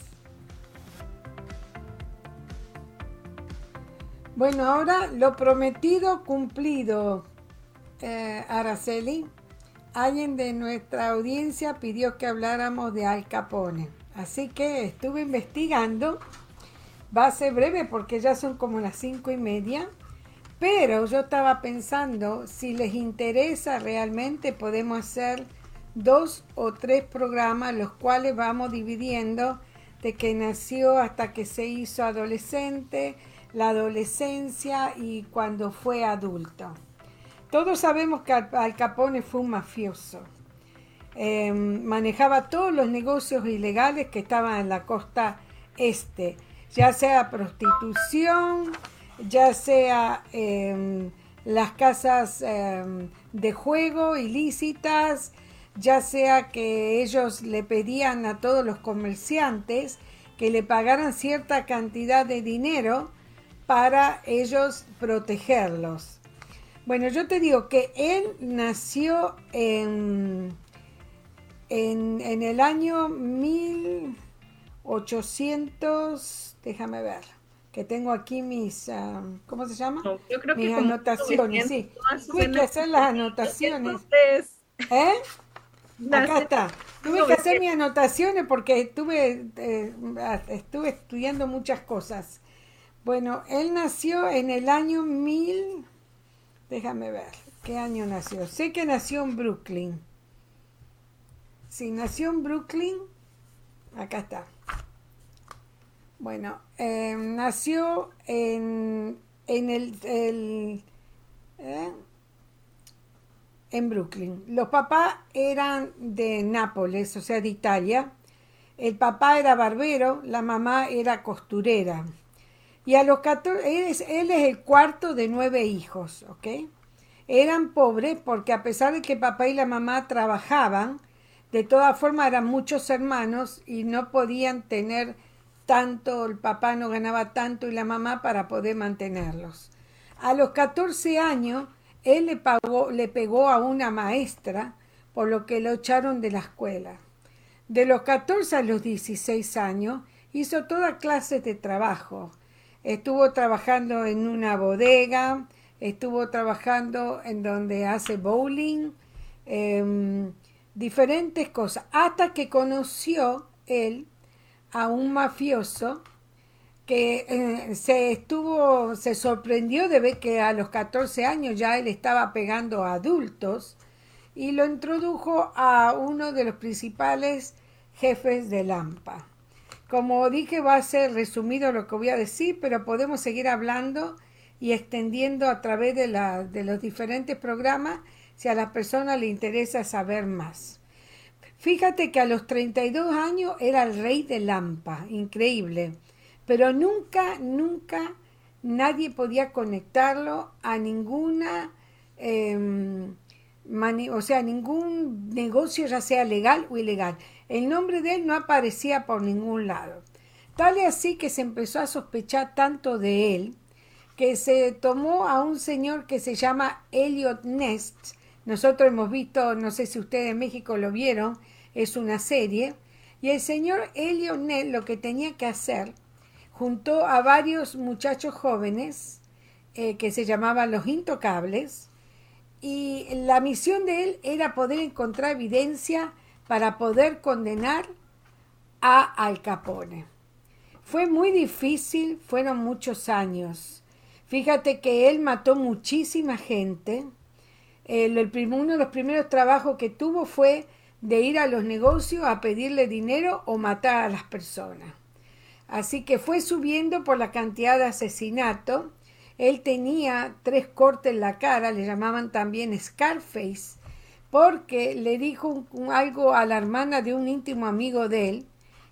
Bueno, ahora lo prometido cumplido, eh, Araceli. Alguien de nuestra audiencia pidió que habláramos de Al Capone. Así que estuve investigando. Va a ser breve porque ya son como las cinco y media. Pero yo estaba pensando, si les interesa realmente, podemos hacer dos o tres programas, los cuales vamos dividiendo de que nació hasta que se hizo adolescente, la adolescencia y cuando fue adulto. Todos sabemos que Al Capone fue un mafioso. Em, manejaba todos los negocios ilegales que estaban en la costa este, ya sea prostitución, ya sea em, las casas em, de juego ilícitas, ya sea que ellos le pedían a todos los comerciantes que le pagaran cierta cantidad de dinero para ellos protegerlos. Bueno, yo te digo que él nació en, en, el año 1800, déjame ver, que tengo aquí mis, ah, ¿cómo se llama? yo creo mis que anotaciones, sí. Tuve que hacer las anotaciones. ¿Eh? Acá está. Tuve que hacer mis anotaciones porque estuve, eh, estuve estudiando muchas cosas. Bueno, él nació en el año 1000, déjame ver, ¿qué año nació? Sé que nació en Brooklyn. Sí, nació en Brooklyn. Acá está. Bueno, eh, nació en, en el, ¿eh? en Brooklyn. Los papás eran de Nápoles, o sea, de Italia. El papá era barbero, la mamá era costurera. Y a los 14, él es, él el cuarto de nueve hijos, ¿ok? Eran pobres porque a pesar de que papá y la mamá trabajaban, de todas formas eran muchos hermanos y no podían tener tanto, el papá no ganaba tanto y la mamá para poder mantenerlos. A los 14 años, él le, pagó, le pegó a una maestra, por lo que lo echaron de la escuela. De los 14 a los 16 años, hizo toda clase de trabajo, Estuvo trabajando en una bodega, estuvo trabajando en donde hace bowling, em, diferentes cosas, hasta que conoció él a un mafioso que eh, se estuvo, se sorprendió de ver que a los 14 años ya él estaba pegando a adultos y lo introdujo a uno de los principales jefes de Lampa. Como dije, va a ser resumido lo que voy a decir, pero podemos seguir hablando y extendiendo a través de, los diferentes programas si a la persona le interesa saber más. Fíjate que a los 32 años era el rey de Lampa, increíble, pero nunca, nunca nadie podía conectarlo a ninguna, em, o sea, ningún negocio, ya sea legal o ilegal. El nombre de él no aparecía por ningún lado. Tal y así que se empezó a sospechar tanto de él que se tomó a un señor que se llama Elliot Nest. Nosotros hemos visto, no sé si ustedes en México lo vieron, es una serie. Y el señor Elliot Nest lo que tenía que hacer, juntó a varios muchachos jóvenes eh, que se llamaban los intocables, y la misión de él era poder encontrar evidencia para poder condenar a Al Capone. Fue muy difícil, fueron muchos años. Fíjate que él mató muchísima gente. El, uno de los primeros trabajos que tuvo fue de ir a los negocios a pedirle dinero o matar a las personas. Así que fue subiendo por la cantidad de asesinatos. Él tenía tres cortes en la cara, le llamaban también Scarface, porque le dijo algo a la hermana de un íntimo amigo de él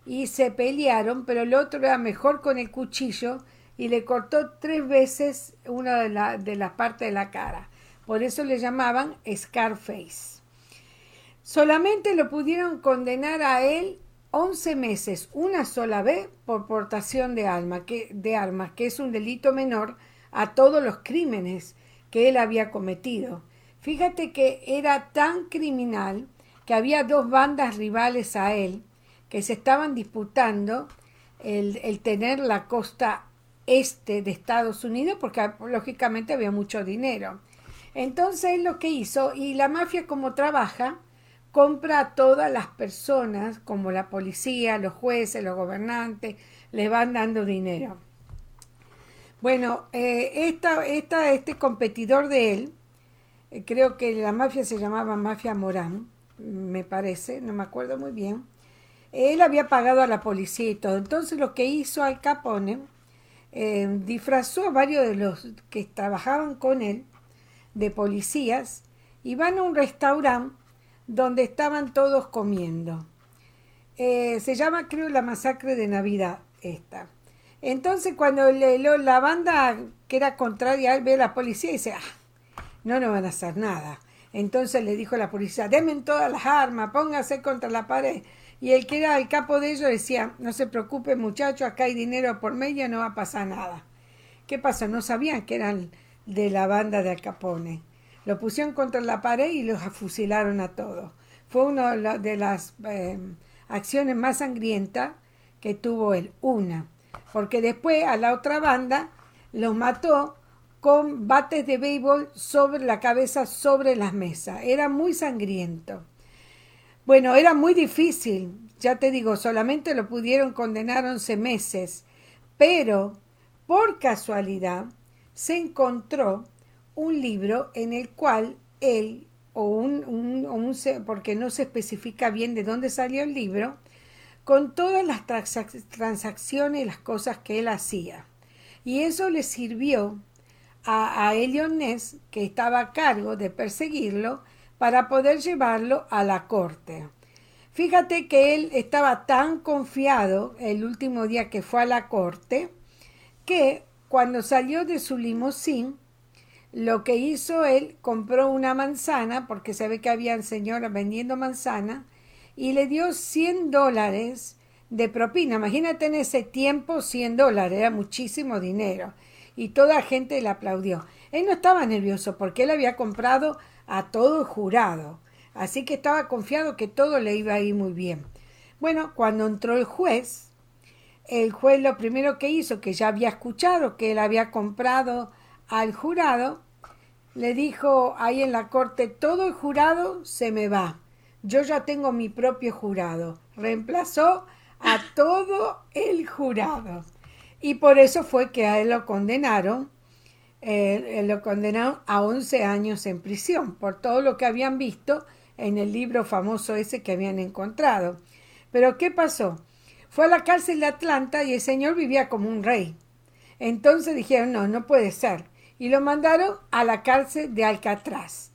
y se pelearon, pero el otro era mejor con el cuchillo y le cortó tres veces una de, de las partes de la cara. Por eso le llamaban Scarface. Solamente lo pudieron condenar a él 11 meses, una sola vez, por portación de, de armas, que es un delito menor a todos los crímenes que él había cometido. Fíjate que era tan criminal que había dos bandas rivales a él que se estaban disputando el, tener la costa este de Estados Unidos porque lógicamente había mucho dinero. Entonces lo que hizo, y la mafia como trabaja, compra a todas las personas, como la policía, los jueces, los gobernantes, le van dando dinero. Bueno, eh, esta, este competidor de él, creo que la mafia se llamaba Mafia Morán, me parece, no me acuerdo muy bien. Él había pagado a la policía y todo. Entonces lo que hizo Al Capone, eh, disfrazó a varios de los que trabajaban con él de policías y van a un restaurante donde estaban todos comiendo. Eh, se llama, creo, la masacre de Navidad esta. Entonces cuando le, la banda que era contraria él ve a la policía y dice, ah, no nos van a hacer nada. Entonces le dijo la policía, denme todas las armas, póngase contra la pared. Y el que era el capo de ellos decía, no se preocupe muchacho, acá hay dinero por medio, no va a pasar nada. ¿Qué pasó? No sabían que eran de la banda de Al Capone. Lo pusieron contra la pared y los fusilaron a todos. Fue una de las eh, acciones más sangrientas que tuvo él, una. Porque después a la otra banda los mató con bates de béisbol sobre la cabeza, sobre las mesas. Era muy sangriento. Bueno, era muy difícil, ya te digo, solamente lo pudieron condenar 11 meses, pero por casualidad se encontró un libro en el cual él, o un, un, porque no se especifica bien de dónde salió el libro, con todas las transacciones y las cosas que él hacía. Y eso le sirvió a, a Ness, que estaba a cargo de perseguirlo, para poder llevarlo a la corte. Fíjate que él estaba tan confiado el último día que fue a la corte que cuando salió de su limusín, lo que hizo él, compró una manzana, porque se ve que había señoras vendiendo manzana, y le dio 100 dólares de propina. Imagínate en ese tiempo 100 dólares, era muchísimo dinero. Y toda la gente le aplaudió. Él no estaba nervioso porque él había comprado a todo jurado. Así que estaba confiado que todo le iba a ir muy bien. Bueno, cuando entró el juez, el juez lo primero que hizo, que ya había escuchado que él había comprado al jurado, le dijo ahí en la corte, todo el jurado se me va. Yo ya tengo mi propio jurado. Reemplazó a todo el jurado. Y por eso fue que a él lo condenaron, eh, lo condenaron a 11 años en prisión, por todo lo que habían visto en el libro famoso ese que habían encontrado. Pero ¿qué pasó? Fue a la cárcel de Atlanta y el señor vivía como un rey. Entonces dijeron, no, no puede ser. Y lo mandaron a la cárcel de Alcatraz.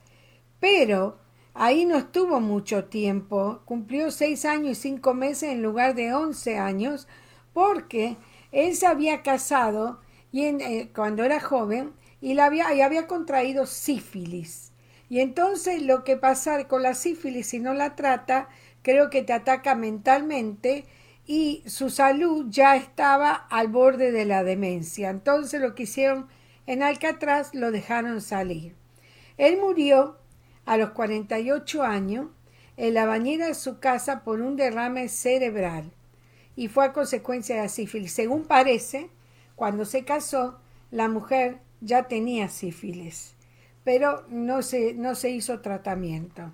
Pero Ahí no estuvo mucho tiempo, cumplió seis años y cinco meses en lugar de once años, porque él se había casado y eh, cuando era joven y, había, y había contraído sífilis. Y entonces lo que pasa con la sífilis si no la trata, creo que te ataca mentalmente y su salud ya estaba al borde de la demencia. Entonces lo que hicieron en Alcatraz lo dejaron salir. Él murió a los 48 años en la bañera de su casa por un derrame cerebral y fue a consecuencia de sífilis. Según parece, cuando se casó, la mujer ya tenía sífilis, pero no se, no se hizo tratamiento.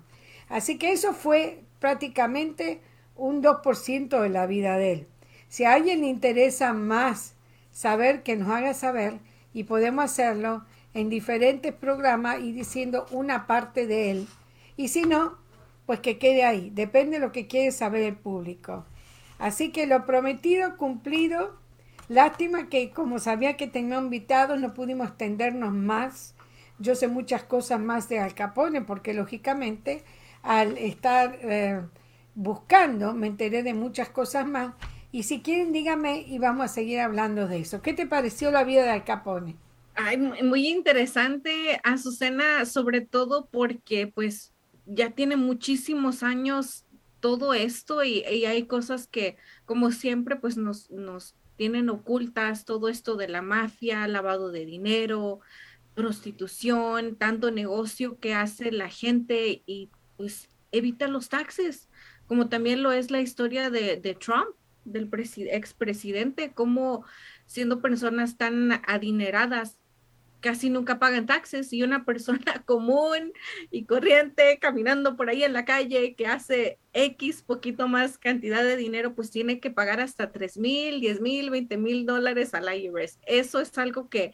Así que eso fue prácticamente un 2% de la vida de él. Si a alguien le interesa más saber, que nos haga saber y podemos hacerlo en diferentes programas y diciendo una parte de él. Y si no, pues que quede ahí. Depende de lo que quiere saber el público. Así que lo prometido, cumplido. Lástima que como sabía que tenía invitados no pudimos extendernos más. Yo sé muchas cosas más de Al Capone porque lógicamente al estar eh, buscando me enteré de muchas cosas más. Y si quieren díganme y vamos a seguir hablando de eso. ¿Qué te pareció la vida de Al Capone? Ay, muy interesante, Azucena, sobre todo porque pues ya tiene muchísimos años todo esto y, hay cosas que como siempre pues nos, nos tienen ocultas, todo esto de la mafia, lavado de dinero, prostitución, tanto negocio que hace la gente y pues evita los taxes, como también lo es la historia de, de Trump, del expresidente, como siendo personas tan adineradas casi nunca pagan taxes y una persona común y corriente caminando por ahí en la calle que hace X poquito más cantidad de dinero, pues tiene que pagar hasta 3 mil, 10 mil, 20 mil dólares al IRS. Eso es algo que,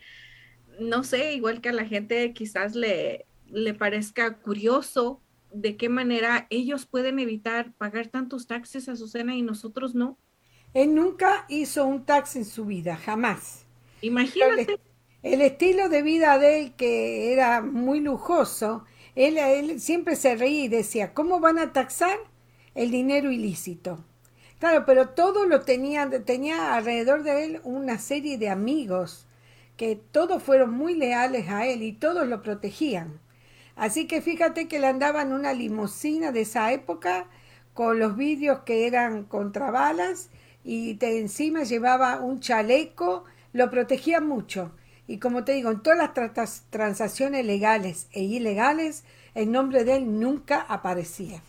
no sé, igual que a la gente quizás le, le parezca curioso de qué manera ellos pueden evitar pagar tantos taxes a Susana y nosotros no. Él nunca hizo un tax en su vida, jamás. Imagínate. El, estilo de vida de él, que era muy lujoso, él, siempre se reía y decía, ¿cómo van a taxar el dinero ilícito? Claro, pero todo lo tenía, tenía alrededor de él una serie de amigos que todos fueron muy leales a él y todos lo protegían. Así que fíjate que le andaban una limusina de esa época con los vidrios que eran contrabalas y de encima llevaba un chaleco, lo protegía mucho. Y como te digo, en todas las transacciones legales e ilegales, el nombre de él nunca aparecía.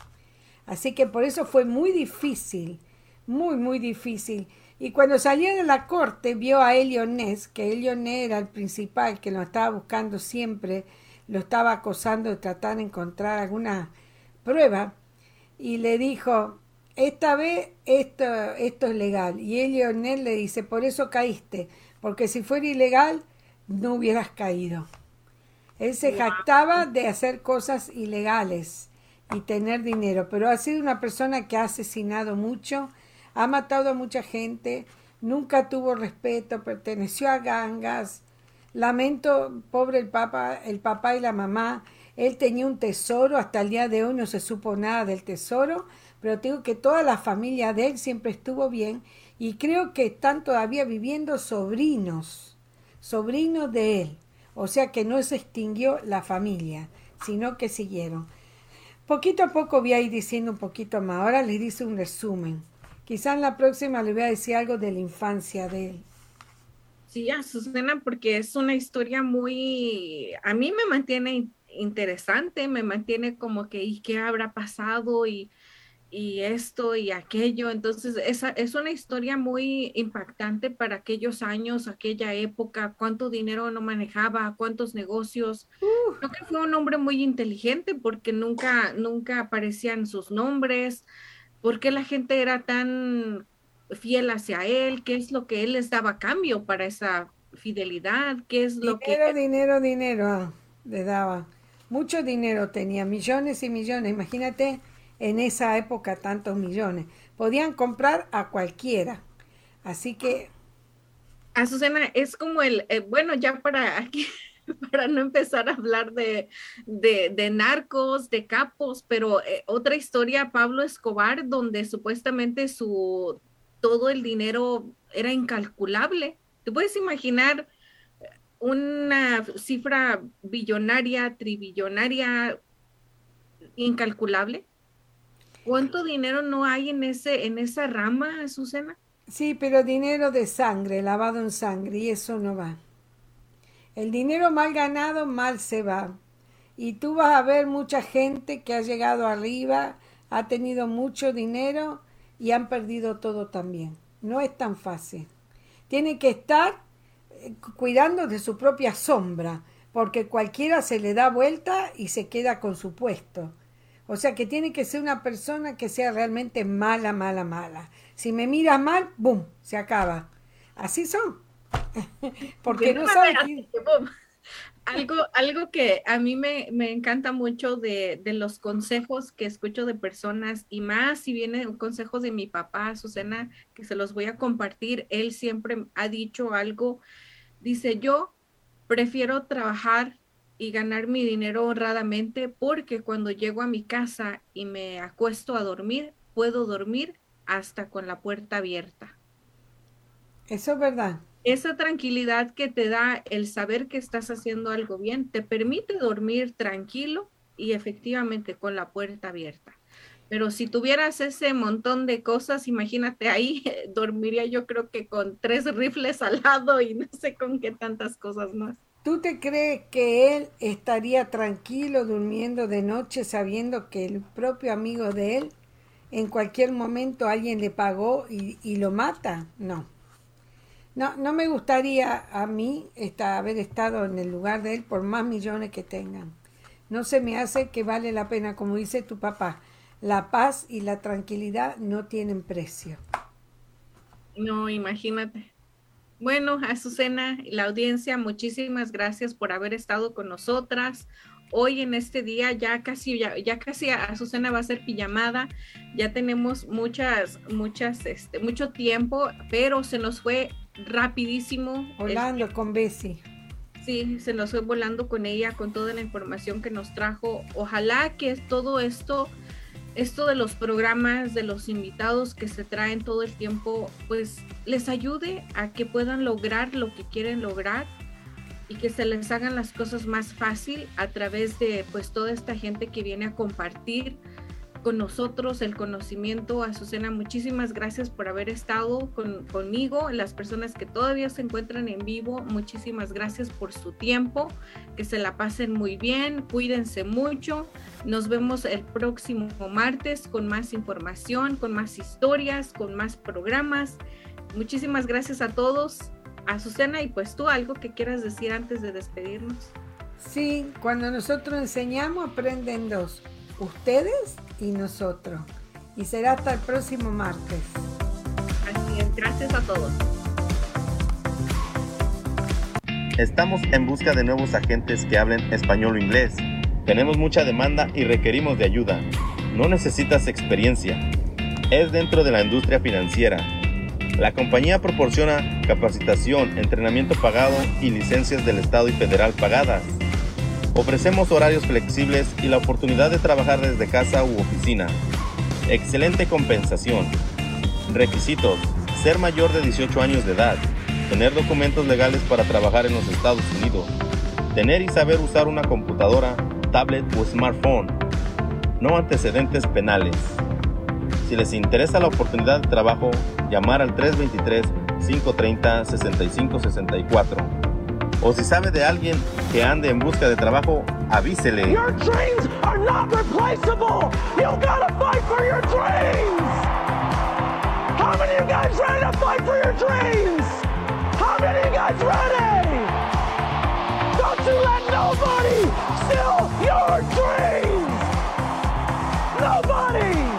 Así que por eso fue muy difícil, muy, muy difícil. Y cuando salió de la corte, vio a Elio Ness, que Elio Ness era el principal, que lo estaba buscando siempre lo estaba acosando de tratar de encontrar alguna prueba y le dijo, esta vez esto, esto es legal. Y Leonel le dice, por eso caíste, porque si fuera ilegal no hubieras caído. Él se jactaba de hacer cosas ilegales y tener dinero, pero ha sido una persona que ha asesinado mucho, ha matado a mucha gente, nunca tuvo respeto, perteneció a gangas, Lamento, pobre el papá, el papá y la mamá. Él tenía un tesoro, hasta el día de hoy no se supo nada del tesoro, pero digo que toda la familia de él siempre estuvo bien y creo que están todavía viviendo sobrinos, sobrinos de él. O sea que no se extinguió la familia, sino que siguieron. Poquito a poco voy a ir diciendo un poquito más. Ahora les dice un resumen. Quizá en la próxima le voy a decir algo de la infancia de él. Sí, Susana, porque es una historia muy, a mí me mantiene interesante, me mantiene como que, ¿y qué habrá pasado? Y, y esto y aquello. Entonces, esa es una historia muy impactante para aquellos años, aquella época, cuánto dinero no manejaba, cuántos negocios. Creo que fue un hombre muy inteligente porque nunca, nunca aparecían sus nombres, porque la gente era tan fiel hacia él, qué es lo que él les daba a cambio para esa fidelidad, qué es lo que... Dinero, dinero, dinero le daba. Mucho dinero tenía, millones y millones. Imagínate en esa época tantos millones. Podían comprar a cualquiera. Así que... Azucena, es como el, eh, bueno, ya para aquí, para no empezar a hablar de, de, narcos, de capos, pero eh, otra historia, Pablo Escobar, donde supuestamente su todo el dinero era incalculable. ¿Te puedes imaginar una cifra billonaria, tribillonaria, incalculable? ¿Cuánto dinero no hay en ese en esa rama, Susana? Sí, pero dinero de sangre, lavado en sangre, y eso no va. El dinero mal ganado mal se va. Y tú vas a ver mucha gente que ha llegado arriba, ha tenido mucho dinero y han perdido todo también. No es tan fácil. Tiene que estar eh, cuidando de su propia sombra, porque cualquiera se le da vuelta y se queda con su puesto. O sea que tiene que ser una persona que sea realmente mala, mala, mala. Si me mira mal, ¡boom! Se acaba. Así son. porque no sabe algo, algo que a mí me, encanta mucho de, los consejos que escucho de personas y más si vienen consejos de mi papá, Susana, que se los voy a compartir, él siempre ha dicho algo, dice yo prefiero trabajar y ganar mi dinero honradamente porque cuando llego a mi casa y me acuesto a dormir, puedo dormir hasta con la puerta abierta. Eso es verdad esa tranquilidad que te da el saber que estás haciendo algo bien te permite dormir tranquilo y efectivamente con la puerta abierta. Pero si tuvieras ese montón de cosas, imagínate ahí, dormiría yo creo que con tres rifles al lado y no sé con qué tantas cosas más. ¿Tú te crees que él estaría tranquilo durmiendo de noche sabiendo que el propio amigo de él en cualquier momento alguien le pagó y, y lo mata? No. No, no me gustaría a mí haber estado en el lugar de él por más millones que tengan. No se me hace que vale la pena, como dice tu papá. La paz y la tranquilidad no tienen precio. No, imagínate. Bueno, Azucena, la audiencia, muchísimas gracias por haber estado con nosotras. hoy en este día ya casi, ya, ya casi Azucena va a ser pijamada, ya tenemos muchas, muchas, este, mucho tiempo, pero se nos fue rapidísimo. Volando con Bessie. Sí, se nos fue volando con ella, con toda la información que nos trajo. Ojalá que todo esto, esto de los programas, de los invitados que se traen todo el tiempo, pues les ayude a que puedan lograr lo que quieren lograr y que se les hagan las cosas más fácil a través de pues toda esta gente que viene a compartir con nosotros el conocimiento. Azucena, muchísimas gracias por haber estado con, conmigo. Las personas que todavía se encuentran en vivo, muchísimas gracias por su tiempo. Que se la pasen muy bien, cuídense mucho. Nos vemos el próximo martes con más información, con más historias, con más programas. Muchísimas gracias a todos. Azucena, y pues tú algo que quieras decir antes de despedirnos. Sí, cuando nosotros enseñamos aprenden dos, ustedes y nosotros. Y será hasta el próximo martes. Así es, gracias a todos. Estamos en busca de nuevos agentes que hablen español o inglés. Tenemos mucha demanda y requerimos de ayuda. No necesitas experiencia. Es dentro de la industria financiera la compañía proporciona capacitación, entrenamiento pagado y licencias del Estado y federal pagadas. Ofrecemos horarios flexibles y la oportunidad de trabajar desde casa u oficina. Excelente compensación. Requisitos. Ser mayor de 18 años de edad. Tener documentos legales para trabajar en los Estados Unidos. Tener y saber usar una computadora, tablet o smartphone. No antecedentes penales. Si les interesa la oportunidad de trabajo, llamar al 323-530-6564. O si sabe de alguien que ande en busca de trabajo, avísele. Your dreams are not replaceable. You gotta fight for your dreams. How many of you guys ready to fight for your dreams? How many of you guys ready? Don't you let nobody steal your dreams. Nobody.